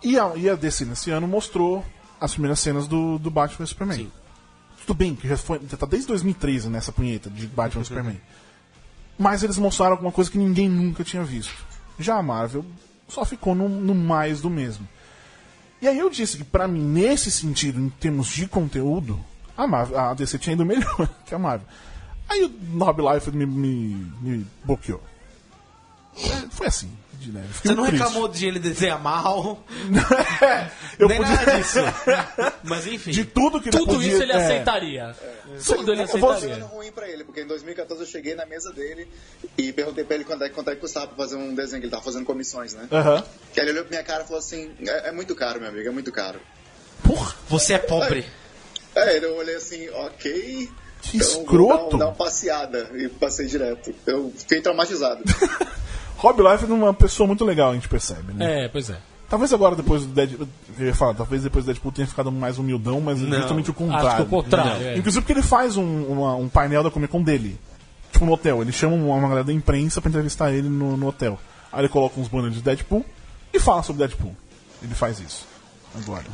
e, a, e a DC nesse ano mostrou as primeiras cenas do, do Batman vs Superman. Sim. Tudo bem, que já, foi, já tá desde 2013 nessa punheta de Batman vs Superman. Mas eles mostraram alguma coisa que ninguém nunca tinha visto. Já a Marvel só ficou no, no mais do mesmo. E aí eu disse que pra mim, nesse sentido, em termos de conteúdo, a, Marvel, a DC tinha ido melhor [laughs] que a Marvel. Aí o Rob Liefeld me, me, me bloqueou. É, foi assim, de leve. Fiquei Você não triste. reclamou de ele desenhar mal, [laughs] eu nem podia... nada disso. [laughs] Mas enfim. De tudo que ele Tudo podia... isso ele é. aceitaria. Tudo ele Eu vou- aceitaria. ruim pra ele, porque em 2014 eu cheguei na mesa dele e perguntei pra ele quanto é, quanto é que custava pra fazer um desenho, que ele tava fazendo comissões, né? Aham. Que ele olhou pra minha cara e falou assim: é, é muito caro, meu amigo, é muito caro. Porra, Você é pobre. É, eu olhei assim, ok. que então vou escroto. Dar, um- dar uma passeada e passei direto. Eu fiquei traumatizado. [laughs] Rob Liefeld é uma pessoa muito legal, a gente percebe, né? É, pois é. Talvez agora, depois do Deadpool... Eu ia falar, talvez depois do Deadpool tenha ficado mais humildão, mas Não. justamente o Acho que contrário. o contrário. é. Inclusive porque ele faz um, uma- um painel da Comic Con dele. Tipo no hotel. Ele chama uma, galera da imprensa pra entrevistar ele no, no hotel. Aí ele coloca uns banners de Deadpool e fala sobre Deadpool. Ele faz isso. Agora.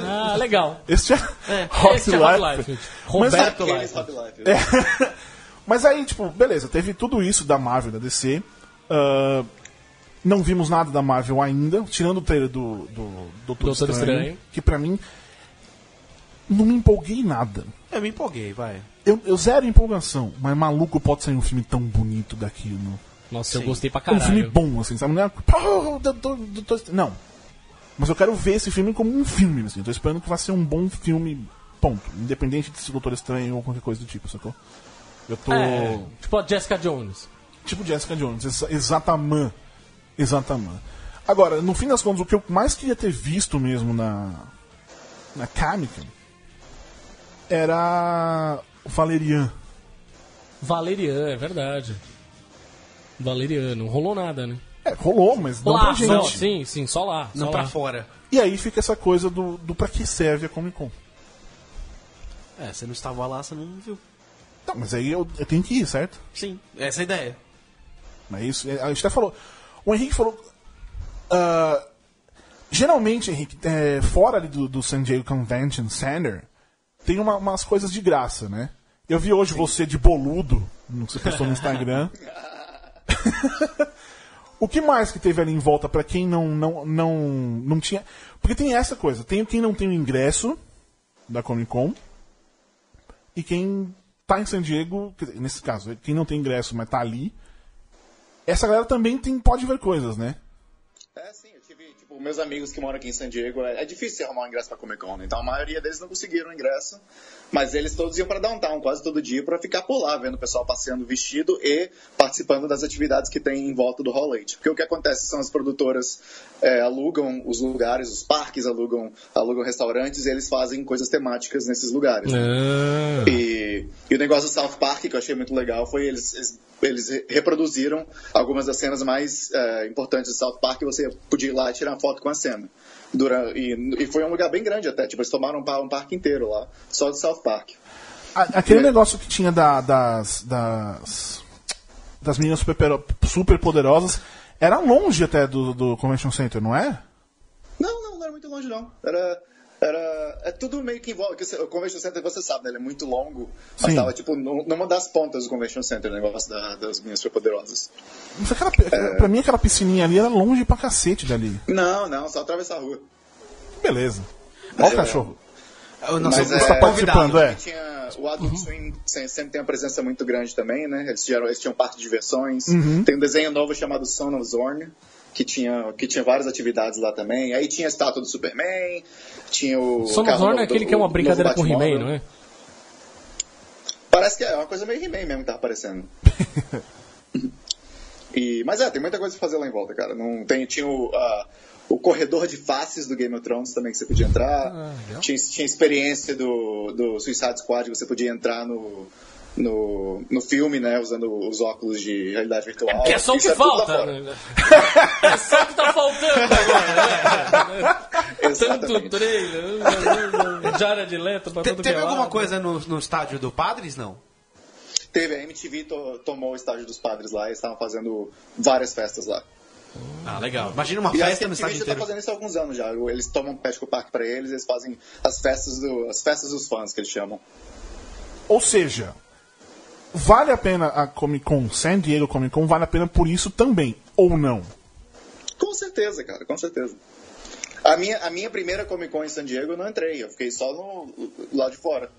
Ah, legal. Esse é, é Rob Liefeld. Liefeld. Mas Roberto Aqueles Liefeld. Rob Liefeld. É. [laughs] Mas aí, tipo, beleza, teve tudo isso da Marvel e da DC. Ah, não vimos nada da Marvel ainda, tirando o trailer do, do Doutor, Doutor Estranho, Estranho. que pra mim não me empolguei em nada. Eu me empolguei, vai. Eu, eu zero empolgação, mas maluco pode sair um filme tão bonito daquilo. Nossa, eu Sim. gostei pra É um filme caralho. bom, assim, sabe? Não é, "Pô, Doutor- Doutor Estranho", Não. Mas eu quero ver esse filme como um filme, assim. Eu tô esperando que vai ser um bom filme, ponto. Independente de ser Doutor Estranho ou qualquer coisa do tipo, sacou? Eu tô. É, tipo a Jessica Jones. Tipo Jessica Jones, exa- exatamente. Exatamente. Agora, no fim das contas, o que eu mais queria ter visto mesmo na. na Comic era o Valerian. Valerian, é verdade. Valerian, não rolou nada, né? É, rolou, mas não pra lá, gente. só, sim, sim, só lá. Não só pra lá. fora. E aí fica essa coisa do, do pra que serve a Comic Con. É, você não estava lá, você não viu. Não, mas aí eu, eu tenho que ir, certo? Sim, essa é a ideia. Mas isso, a gente até falou. O Henrique falou. ah, geralmente, Henrique, é, fora ali do, do San Diego Convention Center, tem uma- umas coisas de graça, né? Eu vi hoje você de boludo, no que você postou no Instagram. [laughs] o que mais que teve ali em volta pra quem não, não, não, não tinha. Porque tem essa coisa: tem quem não tem o ingresso da Comic Con e quem tá em San Diego, nesse caso, quem não tem ingresso, mas tá ali. Essa galera também tem, pode ver coisas, né? É, sim, eu tive, tipo, meus amigos que moram aqui em San Diego, é, é difícil arrumar um ingresso pra Comic Con, né? então a maioria deles não conseguiram o ingresso, mas eles todos iam pra downtown quase todo dia pra ficar por lá, vendo o pessoal passeando vestido e participando das atividades que tem em volta do Hall 8. Porque o que acontece são as produtoras é, alugam os lugares, os parques alugam, alugam restaurantes e eles fazem coisas temáticas nesses lugares. né? Ah, E, e o negócio do South Park, que eu achei muito legal, foi eles, eles, eles re- reproduziram algumas das cenas mais eh, importantes do South Park e você podia ir lá e tirar uma foto com a cena. Dura, e, e foi um lugar bem grande até, tipo, eles tomaram um, um parque inteiro lá, só do South Park. A- Aquele É. negócio que tinha da- das, das. das meninas super, super poderosas era longe até do, do Convention Center, não é? Não, não, não era muito longe não. Era. Era, é tudo meio que envolve. que O Convention Center, você sabe, né? Ele é muito longo. Mas Sim. tava, tipo, nu- numa das pontas do Convention Center, o negócio da- das minhas superpoderosas. Mas aquela, aquela- Pra mim, aquela piscininha ali era longe pra cacete dali. Não, não, só atravessar a rua. Beleza. Olha o É. cachorro. O nosso Mas, nosso é, participando, é. Tinha, o Adult Swim se- sempre tem uma presença muito grande também, né? Eles, tiveram, eles tinham parque de diversões. Uhum. Tem um desenho novo chamado Son of Zorn, que tinha, que tinha várias atividades lá também. Aí tinha a estátua do Superman, tinha o. Son of carro Zorn novo é aquele do- que é uma brincadeira com He-Man, Batmóvel. não é? Parece que é uma coisa meio He-Man mesmo que tá aparecendo. [laughs] E, mas é, tem muita coisa pra fazer lá em volta, cara. Não, tem, tinha o, a- o corredor de faces do Game of Thrones também que você podia entrar. tinha, tinha experiência do, do Suicide Squad que você podia entrar no, no, no filme, né? Usando os óculos de realidade virtual. Que é só o que é falta. né? É só o que tá faltando agora. Né? Tanto trailer, Jared Leto pra Te- tudo que é teve alguma lado. coisa no, no estádio do Padres, não? Teve, a MTV to- tomou o estádio dos padres lá e estavam fazendo várias festas lá. Ah, legal. Imagina uma E festa a no MTV estádio já tá inteiro. fazendo isso há alguns anos já. Eles tomam Petco Park pra eles, eles fazem as festas, do, as festas dos fãs, que eles chamam. Ou seja, vale a pena a Comic Con, San Diego Comic Con, vale a pena por isso também, ou não? Com certeza, cara, com certeza. A minha, a minha primeira Comic Con em San Diego eu não entrei, eu fiquei só no lá de fora.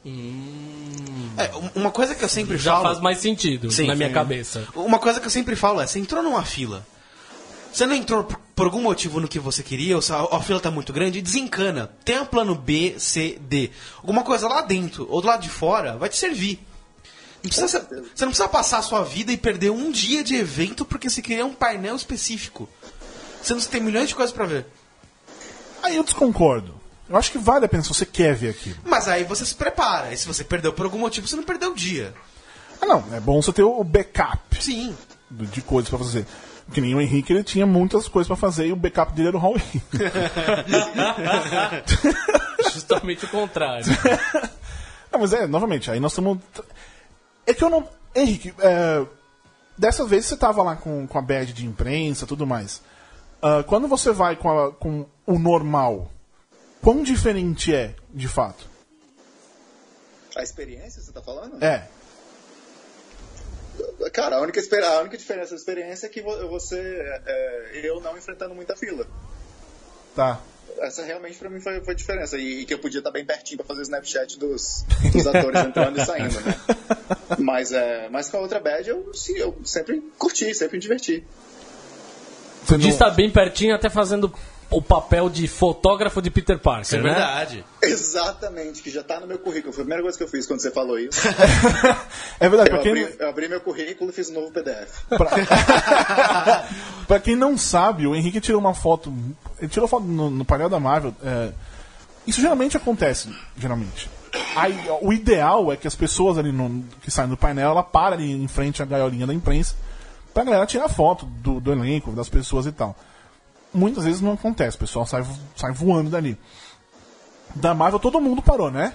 É, um- uma coisa que eu sempre Já falo. faz mais sentido Sim, na minha sim. cabeça. Uma coisa que eu sempre falo é: você entrou numa fila. Você não entrou por, por algum motivo no que você queria, ou se a, a fila tá muito grande, desencana. Tem um plano B, C, D. Alguma coisa lá dentro ou do lado de fora vai te servir. Não precisa você não precisa passar a sua vida e perder um dia de evento porque você queria um painel específico. Você tem milhões de coisas pra ver. Aí eu desconcordo. Eu acho que vale a pena se você quer ver aquilo. Mas aí você se prepara. E se você perdeu por algum motivo, você não perdeu o dia. Ah, não, é bom você ter o backup Sim. do- de coisas pra fazer. Que nem o Henrique, ele tinha muitas coisas pra fazer e o backup dele era o Huawei. [laughs] Justamente o contrário. [laughs] Não, mas é, novamente, aí nós estamos. É que eu não. Henrique, é, dessa vez você tava lá com, com a badge de imprensa e tudo mais. Ah, quando você vai com, a- com o normal, quão diferente é, de fato? A experiência, você tá falando? É. Cara, a única, a única diferença da experiência é que vo- você, é, eu não enfrentando muita fila. Tá. Essa realmente pra mim foi, foi a diferença. E, e que eu podia estar bem pertinho pra fazer o Snapchat dos, dos atores [laughs] entrando e saindo, né? Mas, é, mas com a outra badge eu, sim, eu sempre curti, sempre me diverti. Você não- estar bem pertinho, até fazendo o papel de fotógrafo de Peter Parker, É né? verdade. Exatamente, que já tá no meu currículo. Foi a primeira coisa que eu fiz quando você falou isso. [laughs] é verdade, Eu quem, abri, eu abri meu currículo e fiz um novo PDF. pra... [laughs] pra quem não sabe, o Henrique tirou uma foto. Ele tirou foto no, no painel da Marvel. é, Isso geralmente acontece, geralmente. Aí, o ideal é que as pessoas ali no- que saem do painel, ela para ali em frente à gaiolinha da imprensa pra galera tirar foto do, do elenco, das pessoas e tal. Muitas vezes não acontece, o pessoal sai, sai voando dali. Da Marvel todo mundo parou, né?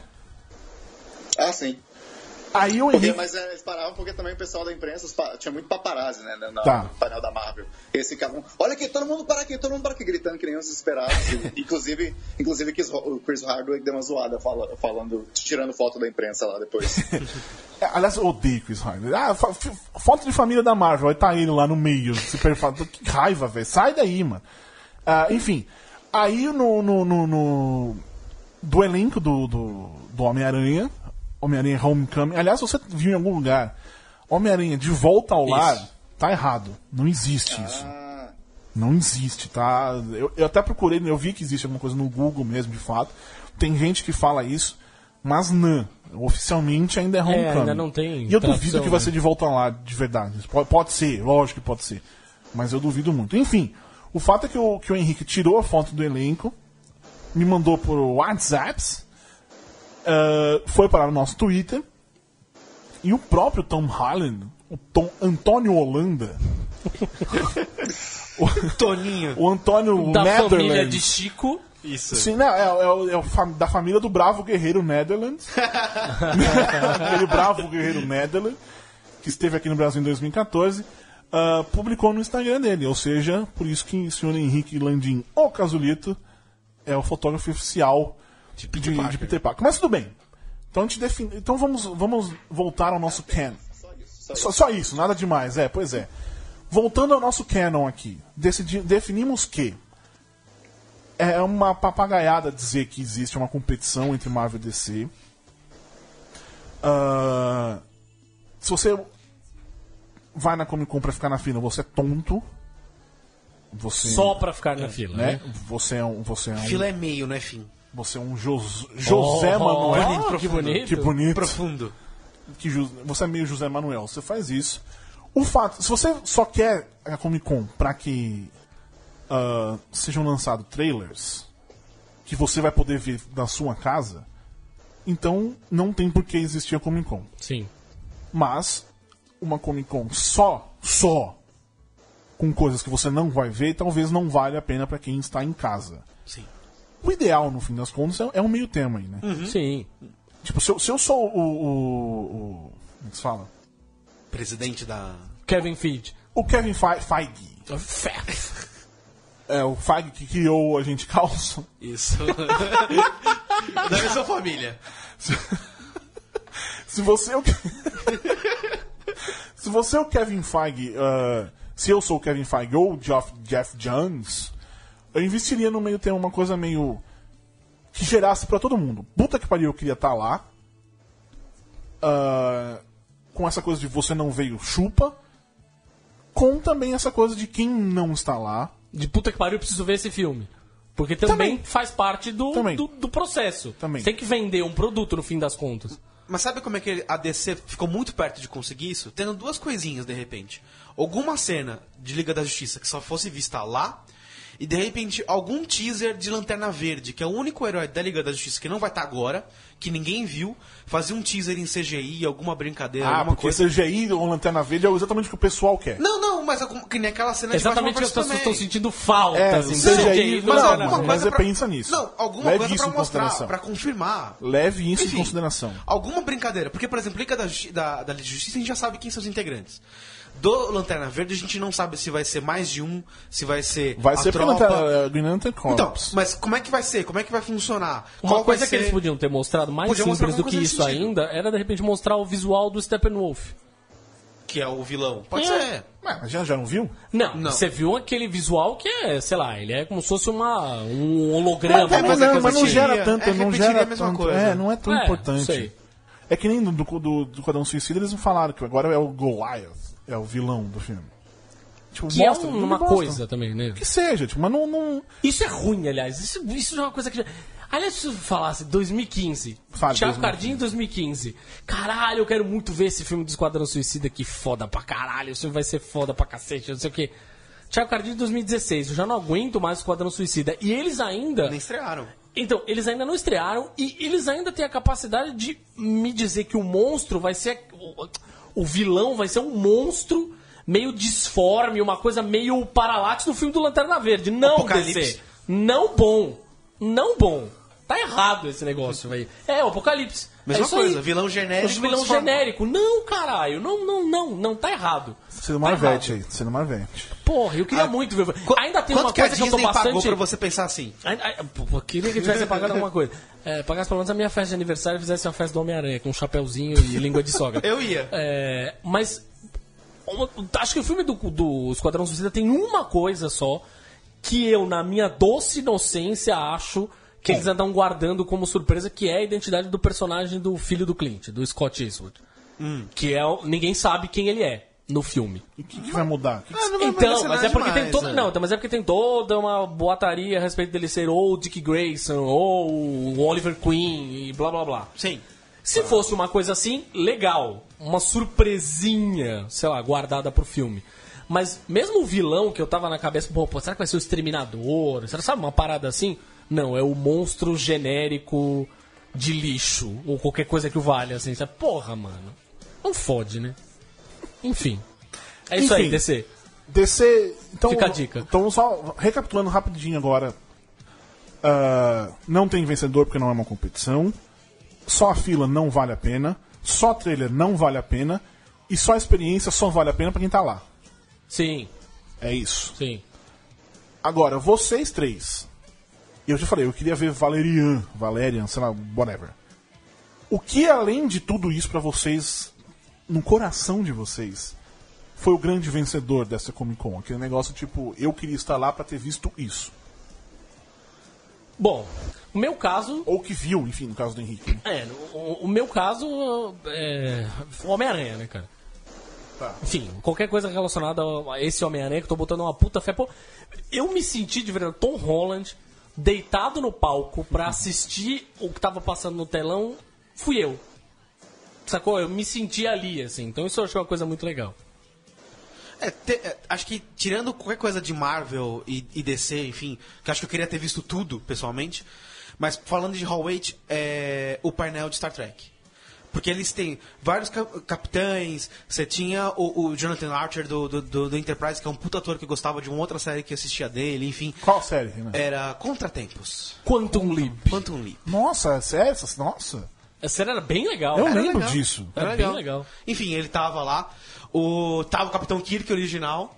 Ah, sim. Aí o Porque, Henrique. mas é, eles paravam porque também o pessoal da imprensa os tinha muito paparazzi, né? No, Tá. no painel da Marvel. Eles ficavam, olha aqui, todo mundo para aqui, todo mundo para aqui, gritando que nem uns desesperados. E, [laughs] inclusive, inclusive Chris- o Chris Hardwick deu uma zoada fala- falando, tirando foto da imprensa lá depois. [laughs] É, Aliás, eu odeio Chris Hardwick. Ah, foto de família da Marvel, aí tá ele lá no meio. Se perfala. Que raiva, velho. Sai daí, mano. Ah, enfim, aí no, no, no- no- do elenco do, do, do Homem-Aranha, Homem-Aranha Homecoming. Aliás, se você viu em algum lugar Homem-Aranha de volta ao lar, tá errado. Não existe isso. ah, Não existe, tá? Eu, eu até procurei, eu vi que existe alguma coisa no Google mesmo, de fato. Tem gente que fala isso, mas não. Oficialmente ainda é Homecoming. ainda não tem E eu tradução, duvido que vai né? ser de volta lá, de verdade. Pode, pode ser, lógico que pode ser. Mas eu duvido muito. Enfim, o fato é que o, que o Henrique tirou a foto do elenco, me mandou por WhatsApps, ah, foi para o nosso Twitter, e o próprio Tom Holland, o Tom Antônio Holanda, [laughs] Toninho. o Antônio Da família de Chico. Isso. Sim, não, é, é o- é o fam- da família do bravo guerreiro Netherlands. [laughs] Aquele bravo guerreiro Netherlands, que esteve aqui no Brasil em 2014, ah, publicou no Instagram dele. Ou seja, por isso que o senhor Henrique Landim, o Casulito, é o fotógrafo oficial de, de, de Peter Parker. Mas tudo bem. Então, a gente define, então vamos, vamos voltar ao nosso canon. Só, só isso, nada demais. É, pois é. Voltando ao nosso canon aqui, decidi- definimos que é uma papagaiada dizer que existe uma competição entre Marvel e DC. Ah, se você vai na Comic Con pra ficar na fila, você é tonto. Você, Só pra ficar na fila, né? né? Você é um, você é um, Fila é meio, não é fim. você é um Jos- José Oh, Manuel. bonito, que bonito. Que bonito. Profundo. que você é meio José Manuel, você faz isso. O fato, se você só quer a Comic Con pra que ah, sejam lançados trailers que você vai poder ver na sua casa, então não tem por que existir a Comic Con. Sim. Mas uma Comic Con só, só com coisas que você não vai ver, talvez não valha a pena para quem está em casa. Sim. O ideal, no fim das contas, é, é um meio termo aí, né? Sim. Tipo, se eu, se eu sou o, o, o- Como é que se fala? Presidente da. Kevin Feige. O Kevin Fe- Feige. [laughs] É, o Feige que criou o Agente Carlson. Isso. [laughs] da sua família. [laughs] Se você é o. se você é o Kevin Feige, ah, se eu sou o Kevin Feige ou o Jeff, Jeff Jones, eu investiria no meio termo uma coisa meio. que gerasse pra todo mundo. Puta que pariu, eu queria estar lá. Ah, com essa coisa de você não veio chupa. Com também essa coisa de quem não está lá. De puta que pariu, eu preciso ver esse filme. Porque também, Também. faz parte do, do, do processo. Também. Você tem que vender um produto no fim das contas. Mas sabe como é que a DC ficou muito perto de conseguir isso? Tendo duas coisinhas de repente. Alguma cena de Liga da Justiça que só fosse vista lá. E de repente algum teaser de Lanterna Verde, que é o único herói da Liga da Justiça que não vai estar agora, que ninguém viu. Fazia um teaser em CGI, alguma brincadeira, Ah, alguma porque coisa. CGI ou Lanterna Verde é exatamente o que o pessoal quer. Não, não, mas algum, que nem aquela cena Exatamente de o que as pessoas estão sentindo falta. É, assim, CGI, mas não, alguma não. mas pra- pensa nisso. Não, alguma Leve coisa isso pra em mostrar, consideração. pra confirmar. Leve isso Enfim, em consideração. Alguma brincadeira. Porque, por exemplo, Liga da, da, da Justiça a gente já sabe quem são os integrantes. Do Lanterna Verde a gente não sabe se vai ser mais de um, se vai ser. Vai a ser tropa. Lanterna, Green Lantern Corps. Então, mas como é que vai ser? Como é que vai funcionar? Uma Qual coisa vai que eles ser- podiam ter mostrado mais Podia mostrar simples do que isso sentido. ainda era de repente mostrar o visual do Steppenwolf. Que é o vilão. Pode É. ser. Mas já, já não viu? Não, Não. você viu aquele visual que é, sei lá, ele é como se fosse uma, um holograma. Mas, mas não, é que mas não gera tanto, É, não gera a mesma tanto. coisa. É, não é tão É, importante. sei. É que nem do, do, do, Quadrão Suicida eles falaram que agora é o Goliath, é o vilão do filme. Tipo, Que é mostra, um- não uma mostra. coisa também, né? Que seja, tipo, mas não. não... Isso é ruim, aliás. Isso, isso é uma coisa que. já- Aliás, se eu falasse 2015. Fale, Thiago 2015. Cardinho 2015. Caralho, eu quero muito ver esse filme do Esquadrão Suicida que foda pra caralho. Esse filme vai ser foda pra cacete, não sei o quê. Thiago Cardinho 2016. Eu já não aguento mais o Esquadrão Suicida. E eles ainda. Nem estrearam. Então, eles ainda não estrearam e eles ainda têm a capacidade de me dizer que o monstro vai ser. O, vilão vai ser um monstro meio disforme, uma coisa meio paralaxe no filme do Lanterna Verde. Não, Apocalipse. DC. Não bom. Não bom. Tá errado esse negócio aí. É, o Apocalipse. Mesma é isso coisa, aí. vilão genérico. Vilão genérico. Não, caralho. Não, não, não. Não tá errado. Sendo Tá Marvete aí, sendo Marvete. Porra, eu queria muito ver. Qu- Ainda tem uma que a coisa que eu tô Disney pagou bastante. pra você pensar assim? Pô, queria que tivesse pagado alguma coisa. É, pagasse pelo menos a minha festa de aniversário e fizesse uma festa do Homem-Aranha, com um chapéuzinho e língua de sogra. [laughs] Eu ia. É, mas acho que o filme do, do Esquadrão Suicida tem uma coisa só que eu, na minha doce inocência, acho que eles andam guardando como surpresa, que é a identidade do personagem do filho do Clint, do Scott Eastwood. Que é o- ninguém sabe quem ele é no filme. O que, que vai mudar? O que que- Ah, Então, mas é porque tem toda. né? Não, então, mas é porque tem toda uma boataria a respeito dele ser ou o Dick Grayson ou o Oliver Queen e blá blá blá. Sim. Se fosse uma coisa assim, legal. Uma surpresinha, sei lá, guardada pro filme. Mas mesmo o vilão que eu tava na cabeça, pô, pô, será que vai ser o Exterminador? Será sabe uma parada assim? Não, é o monstro genérico de lixo. Ou qualquer coisa que o valha, assim. Sabe? Porra, mano. Não fode, né? Enfim. É isso aí, Enfim. DC. DC. Então, Fica a dica. Então, só recapitulando rapidinho agora. Ah, não tem vencedor porque não é uma competição. Só a fila não vale a pena. Só trailer não vale a pena. E só a experiência só vale a pena pra quem tá lá. Sim, É isso. sim. Agora, vocês três. Eu já falei, eu queria ver Valerian, Valerian, sei lá, whatever. O que além de tudo isso pra vocês, no coração de vocês, foi o grande vencedor dessa Comic Con? Aquele negócio tipo, eu queria estar lá pra ter visto isso. Bom, o meu caso. Ou que viu, enfim, no caso do Henrique. né? É, o, o meu caso é. Homem-Aranha, né, cara? Tá. Enfim, qualquer coisa relacionada a esse Homem-Aranha que eu tô botando uma puta fé. Pô, eu me senti de verdade Tom Holland deitado no palco pra assistir o que tava passando no telão, fui eu. Sacou? Eu me senti ali, assim. Então isso eu achei uma coisa muito legal. É, te- é, acho que tirando qualquer coisa de Marvel e, e DC, enfim, que acho que eu queria ter visto tudo, pessoalmente. Mas falando de Hall 8, é o painel de Star Trek. Porque eles têm vários cap- capitães, você tinha o, o Jonathan Archer do, do, do- do Enterprise, que é um puta ator que gostava de uma outra série que assistia dele, enfim. Qual série, Renan? Era Contratempos. Quantum Leap. Quantum Leap. Nossa, sério? essas- Nossa. Essa série era bem legal. Eu Era lembro legal. disso. Era bem legal. Enfim, ele tava lá. O, tava o Capitão Kirk original.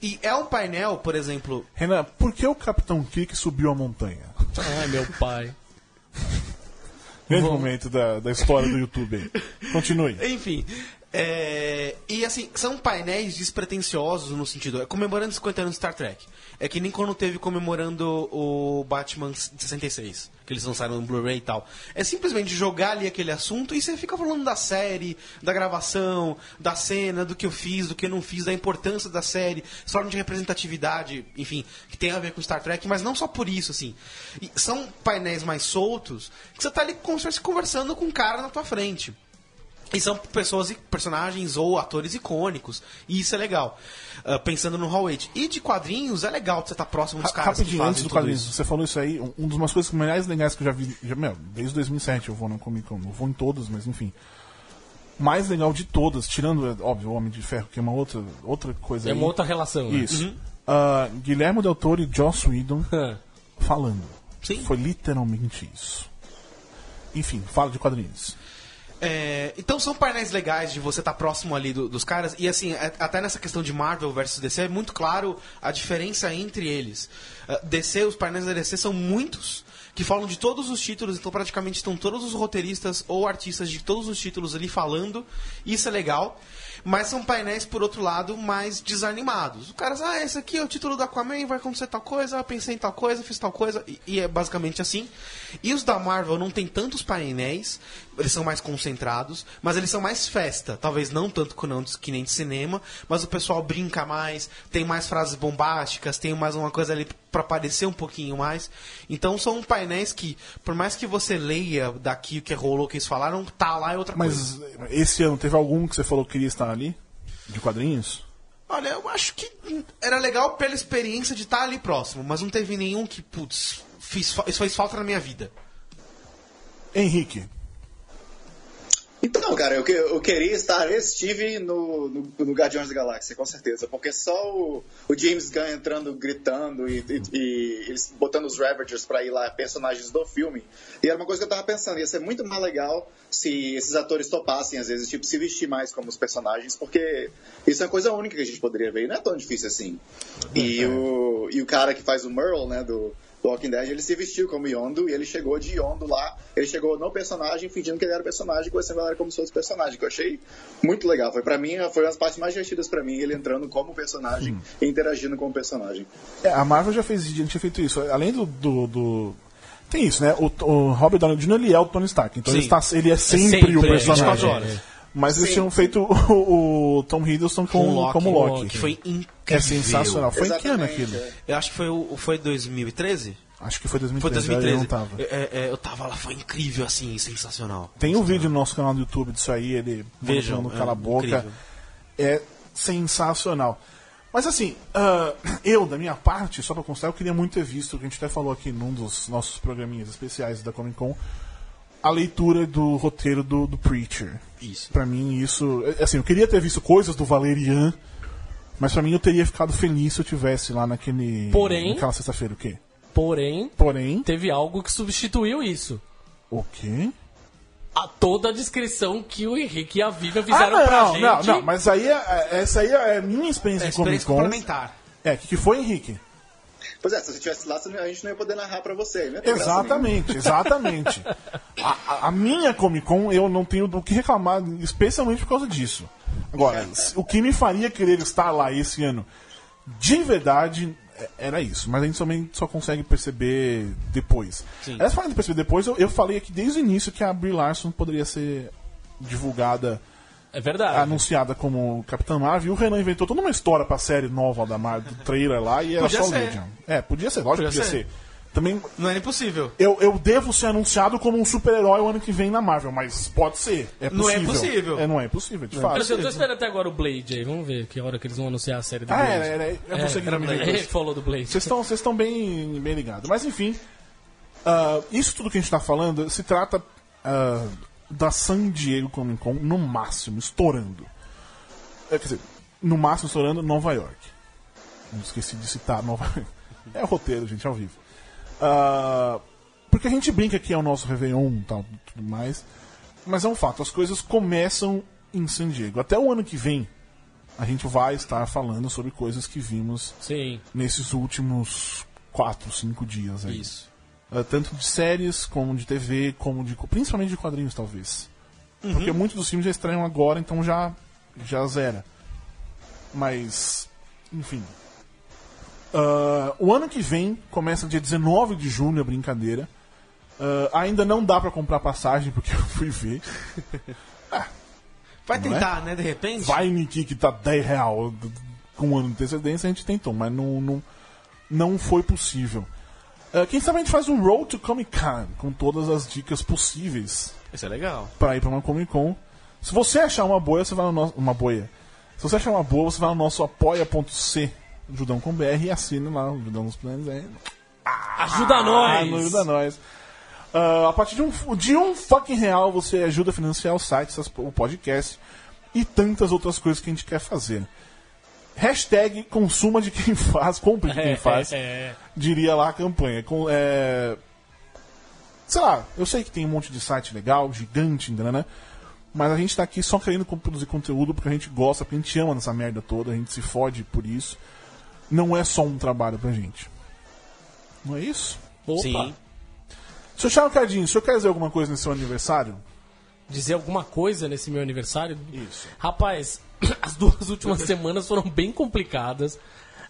E é um painel, por exemplo, Renan, por que o Capitão Kirk subiu a montanha? Ai, meu pai. Grande momento da, da história do YouTube. Continue. [laughs] Enfim. é, e assim, são painéis despretensiosos no sentido. É comemorando 50 anos de Star Trek. É que nem quando teve comemorando o Batman 66, que eles lançaram no Blu-ray e tal. É simplesmente jogar ali aquele assunto e você fica falando da série, da gravação, da cena, do que eu fiz, do que eu não fiz, da importância da série, forma de representatividade, enfim, que tem a ver com Star Trek, mas não só por isso, assim. E são painéis mais soltos que você tá ali como se conversando com um cara na tua frente. E são pessoas, e personagens ou atores icônicos. E isso é legal. Ah, pensando no Hall 8. E de quadrinhos, é legal você estar próximo dos Ra- caras que Rapidinho, fazem antes do tudo quadrinho, isso. você falou isso aí, um um dos umas coisas mais legais que eu já vi, já, meu, desde 2007 eu vou na Comic Con, não vou em todos, mas enfim. Mais legal de todas, tirando, é, óbvio, o Homem de Ferro, que é uma outra, outra coisa É aí. uma outra relação. né? Isso. Ah, Guilherme Del Toro e Joss Whedon [laughs] falando. Sim. Foi literalmente isso. Enfim, fala de quadrinhos. É, então são painéis legais de você estar próximo ali do- dos caras. E assim, é- até nessa questão de Marvel versus DC, é muito claro a diferença entre eles. Ah, DC, os painéis da DC são muitos, que falam de todos os títulos, então praticamente estão todos os roteiristas ou artistas de todos os títulos ali falando. Isso é legal. Mas são painéis, por outro lado, mais desanimados. O cara ah, esse aqui é o título do Aquaman, vai acontecer tal coisa, eu pensei em tal coisa, fiz tal coisa, e, e é basicamente assim. E os da Marvel não tem tantos painéis, eles são mais concentrados, mas eles são mais festa. Talvez não tanto que, nem de cinema, mas o pessoal brinca mais, tem mais frases bombásticas, tem mais uma coisa ali pra aparecer um pouquinho mais. Então são painéis que, por mais que você leia daqui o que rolou, o que eles falaram, tá lá é outra coisa. Mas esse ano teve algum que você falou que queria estar ali? De quadrinhos? Olha, eu acho que era legal pela experiência de estar ali próximo, mas não teve nenhum que, putz, fiz, isso fez falta na minha vida. Henrique. Então, cara, eu, eu queria estar, eu estive no, no, no Guardiões da Galáxia, com certeza, porque só o, o James Gunn entrando, gritando e, e- e eles botando os Ravagers pra ir lá, personagens do filme, e era uma coisa que eu tava pensando, ia ser muito mais legal se esses atores topassem, às vezes, tipo, se vestir mais como os personagens, porque isso é uma coisa única que a gente poderia ver, e não é tão difícil assim. E o, e o cara que faz o Merle, né, do, do Walking Dead, ele se vestiu como Yondo e ele chegou de Yondo lá. Ele chegou no personagem, fingindo que ele era o personagem, conhecendo a galera como se fosse personagem, que eu achei muito legal. Foi para mim, foi uma das partes mais divertidas para mim, ele entrando como personagem e interagindo com o personagem. É, a Marvel já fez já tinha feito isso. Além do. do, do- Tem isso, né? O, o Robert Downey Jr. ele é o Tony Stark, então ele, está, ele é sempre, sempre, o é, 24 personagem. horas. Mas eles Sim. tinham feito o, o Tom Hiddleston com, Com Loki. como Loki. Que foi incrível. É sensacional. Foi em que ano Exatamente, aquilo? é. Eu acho que foi, o, foi 2013? Acho que foi Foi 2013. 2013. Eu não tava. É, é, eu tava lá, foi incrível, assim, sensacional. Tem um vídeo no nosso canal do YouTube disso aí, ele Vejam, mostrando é cala a boca. incrível. É sensacional. Mas assim, ah, eu, da minha parte, só pra constar, eu queria muito ter visto, que a gente até falou aqui num dos nossos programinhas especiais da Comic Con, a leitura do roteiro do, do Preacher. Isso. Pra mim, isso. é, Assim, eu queria ter visto coisas do Valerian, mas pra mim eu teria ficado feliz se eu tivesse lá naquele. Porém- Naquela sexta-feira, o quê? Porém, Porém. teve algo que substituiu isso. O quê? A toda a descrição que o Henrique e a Viva Ah, fizeram não, pra não, gente. não, não, mas aí é, é- essa aí é a minha experiência É de Comic Con. complementar. É, o que, que foi, Henrique? Pois é, se você estivesse lá, a gente não ia poder narrar pra você. Exatamente, exatamente. [laughs] A, a- a minha Comic Con eu não tenho do que reclamar, especialmente por causa disso. Agora, se- o que me faria querer estar lá esse ano, de verdade, é- era isso. Mas a gente também só consegue perceber depois. Sim. Aliás, falando de perceber depois, eu, eu falei aqui desde o início que a Brie Larson poderia ser divulgada, É verdade. anunciada como Capitã Marvel. E o Renan inventou toda uma história pra série nova da Marvel, do trailer lá, e era Podia só ser. Legion. É, podia ser, lógico que Podia podia ser. ser. Também Não é impossível. eu, eu devo ser anunciado como um super-herói o ano que vem na Marvel, mas pode ser. É Não é possível. impossível. É, não é impossível, de fato. Mas eu tô esperando até agora o Blade aí. Vamos ver que hora que eles vão anunciar a série do Ah, Blade. era, era, é você que era me ligou. Ele falou do Blade. Vocês estão vocês estão bem, bem ligados. Mas enfim, ah, isso tudo que a gente está falando se trata ah, da San Diego Comic Con no máximo, estourando. É, quer dizer, no máximo estourando Nova York. Não esqueci de citar Nova York. [laughs] É o roteiro, gente, ao vivo. Ah, porque a gente brinca que é o nosso Réveillon e tal, tudo mais. Mas é um fato, as coisas começam em San Diego. Até o ano que vem, a gente vai estar falando sobre coisas que vimos Sim. nesses últimos 4, 5 dias aí. Isso. Uh, tanto de séries, como de TV, como de. principalmente de quadrinhos, talvez. Porque muitos dos filmes já estreiam agora, então já, já zera. Mas. Enfim. Uh, o ano que vem começa dia 19 de junho a brincadeira. Uh, ainda não dá pra comprar passagem porque [laughs] eu fui ver. [laughs] Vai Não é? tentar, né, de repente? Vai Niki que tá 10 real com um ano de antecedência, a gente tentou, mas não, não, não foi possível. Uh, quem sabe a gente faz um Road to Comic Con com todas as dicas possíveis Isso é legal. para ir para uma Comic Con. Se você achar uma boia, você vai no nosso. Uma boia. Se você achar uma boa, você vai no nosso apoia.c Judão com BR e assina lá o Judão nos planos. É, Ajuda ah, nós! não ajuda nós. Ah, a partir de um, de um fucking real, você ajuda a financiar o site, o podcast e tantas outras coisas que a gente quer fazer. Hashtag consuma de quem [laughs] faz, compre de quem É, faz, é, é. diria lá a campanha. Com, é... Sei lá, eu sei que tem um monte de site legal, gigante, né? Mas a gente tá aqui só querendo produzir conteúdo porque a gente gosta, porque a gente ama nessa merda toda, a gente se fode por isso. Não é só um trabalho pra gente. Não é isso? Opa, Sim. Seu Charles Cardinho, o senhor quer dizer alguma coisa nesse seu aniversário? dizer alguma coisa nesse meu aniversário? Isso. Rapaz, [coughs] as duas últimas semanas foram bem complicadas.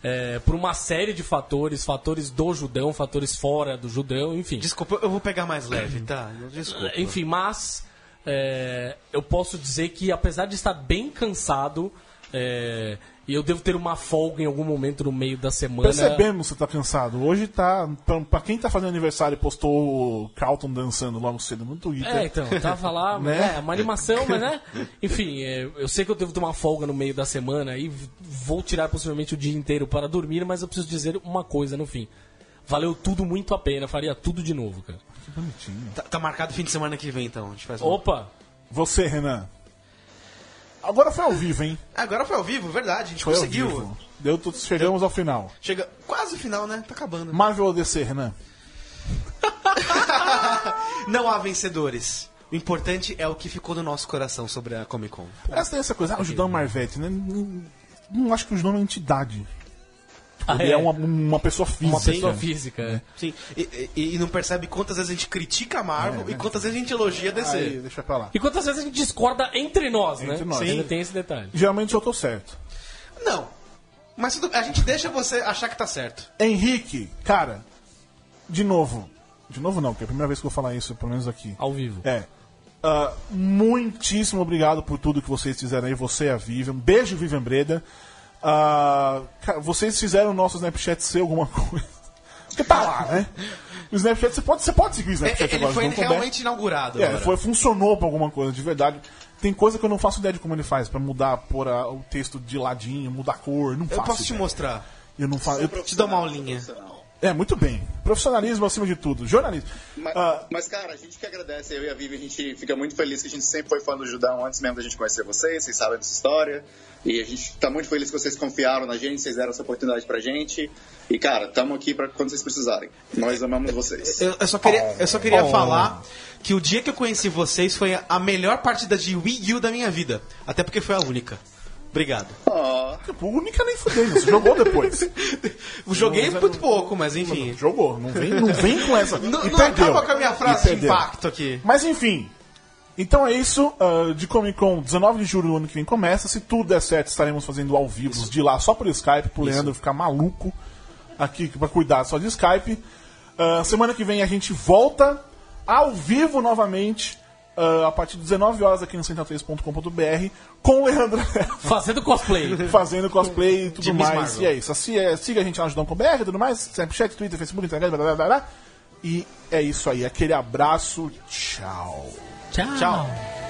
é, por uma série de fatores, fatores do Judão, fatores fora do Judão, enfim. Desculpa, eu vou pegar mais leve, tá? Desculpa. Enfim, mas é, eu posso dizer que apesar de estar bem cansado, é, e eu devo ter uma folga em algum momento no meio da semana. Percebemos que você tá cansado. Hoje tá. Pra, pra quem tá fazendo aniversário e postou o Carlton dançando logo cedo no Twitter. É, então, tava lá, [laughs] Né? é, uma animação, mas né? Enfim, é, eu sei que eu devo ter uma folga no meio da semana e vou tirar possivelmente o dia inteiro para dormir, mas eu preciso dizer uma coisa no fim. Valeu tudo muito a pena, faria tudo de novo, cara. Que bonitinho. Tá, tá marcado fim de semana que vem, então. A gente faz um- Opa! Você, Renan. Agora foi ao vivo, hein? Agora foi ao vivo, verdade. A gente Foi ao conseguiu. vivo. Deu, tudo- chegamos ao final. Chega quase o final, né? Tá acabando. Marvel ou DC, Renan? [laughs] Não há vencedores. O importante é o que ficou no nosso coração sobre a Comic Con. Essa essa coisa, ah, o Judão Marvete, né? Não, não acho que o Judão é uma entidade. Ah, Ele é, uma, uma pessoa física. uma pessoa física. é. Sim. E, e- e não percebe quantas vezes a gente critica a Marvel e quantas vezes a gente elogia a DC. Aí, deixa pra lá. E quantas vezes a gente discorda entre nós, né? Entre nós. Ainda Sim. tem esse detalhe. Geralmente eu tô certo. Não. Mas a gente deixa você achar que tá certo. Henrique, cara, de novo. De novo não, porque é a primeira vez que eu vou falar isso, pelo menos aqui. Ao vivo. É. Ah, muitíssimo obrigado por tudo que vocês fizeram aí, você e a Vivian. Um beijo, Vivian Breda. Ah, cara, vocês fizeram o nosso Snapchat ser alguma coisa. Porque tá lá, né? O Snapchat, você pode, você pode seguir o É, Snapchat ele agora. foi não souber. realmente inaugurado. É, foi, funcionou pra alguma coisa, de verdade. Tem coisa que eu não faço ideia de como ele faz, pra mudar, pôr a- o texto de ladinho, mudar a cor, não Eu faço posso te ideia. mostrar. Eu não faço. eu- te dou uma aulinha. É, muito bem. Profissionalismo acima de tudo. Jornalismo. Mas, Ah, mas, cara, a gente que agradece, eu e a Vivi, a gente fica muito feliz que a gente sempre foi fã do Judão antes mesmo da gente conhecer vocês, vocês sabem dessa história. E a gente tá muito feliz que vocês confiaram na gente, vocês deram essa oportunidade pra gente. E, cara, estamos aqui pra quando vocês precisarem. Nós amamos vocês. Eu, eu só queria, eu só queria Oh. falar que o dia que eu conheci vocês foi a- a melhor partida de Wii U da minha vida. Até porque foi a única. Obrigado. Ó, o única nem fudendo, você jogou depois. [laughs] Joguei Não, muito pouco, mas enfim. Jogou, não vem, não [laughs] vem com essa. Não, não acaba com a minha frase de impacto aqui. Mas enfim. Então é isso. ah, de Comic Con, 19 de julho do ano que vem começa. Se tudo der certo, estaremos fazendo ao vivo de lá só por Skype, pro Leandro ficar maluco aqui pra cuidar só de Skype. Ah, semana que vem a gente volta ao vivo novamente ah, a partir de 19 horas aqui no central3.com.br com o Leandro Fazendo cosplay. fazendo cosplay e tudo De mais. E é isso. Assim, é, siga a gente lá no Judão.com.br e tudo mais. Snapchat, Twitter, Facebook, Instagram, blá, blá, blá, blá. E é isso aí. Aquele abraço. Tchau. Tchau. Tchau.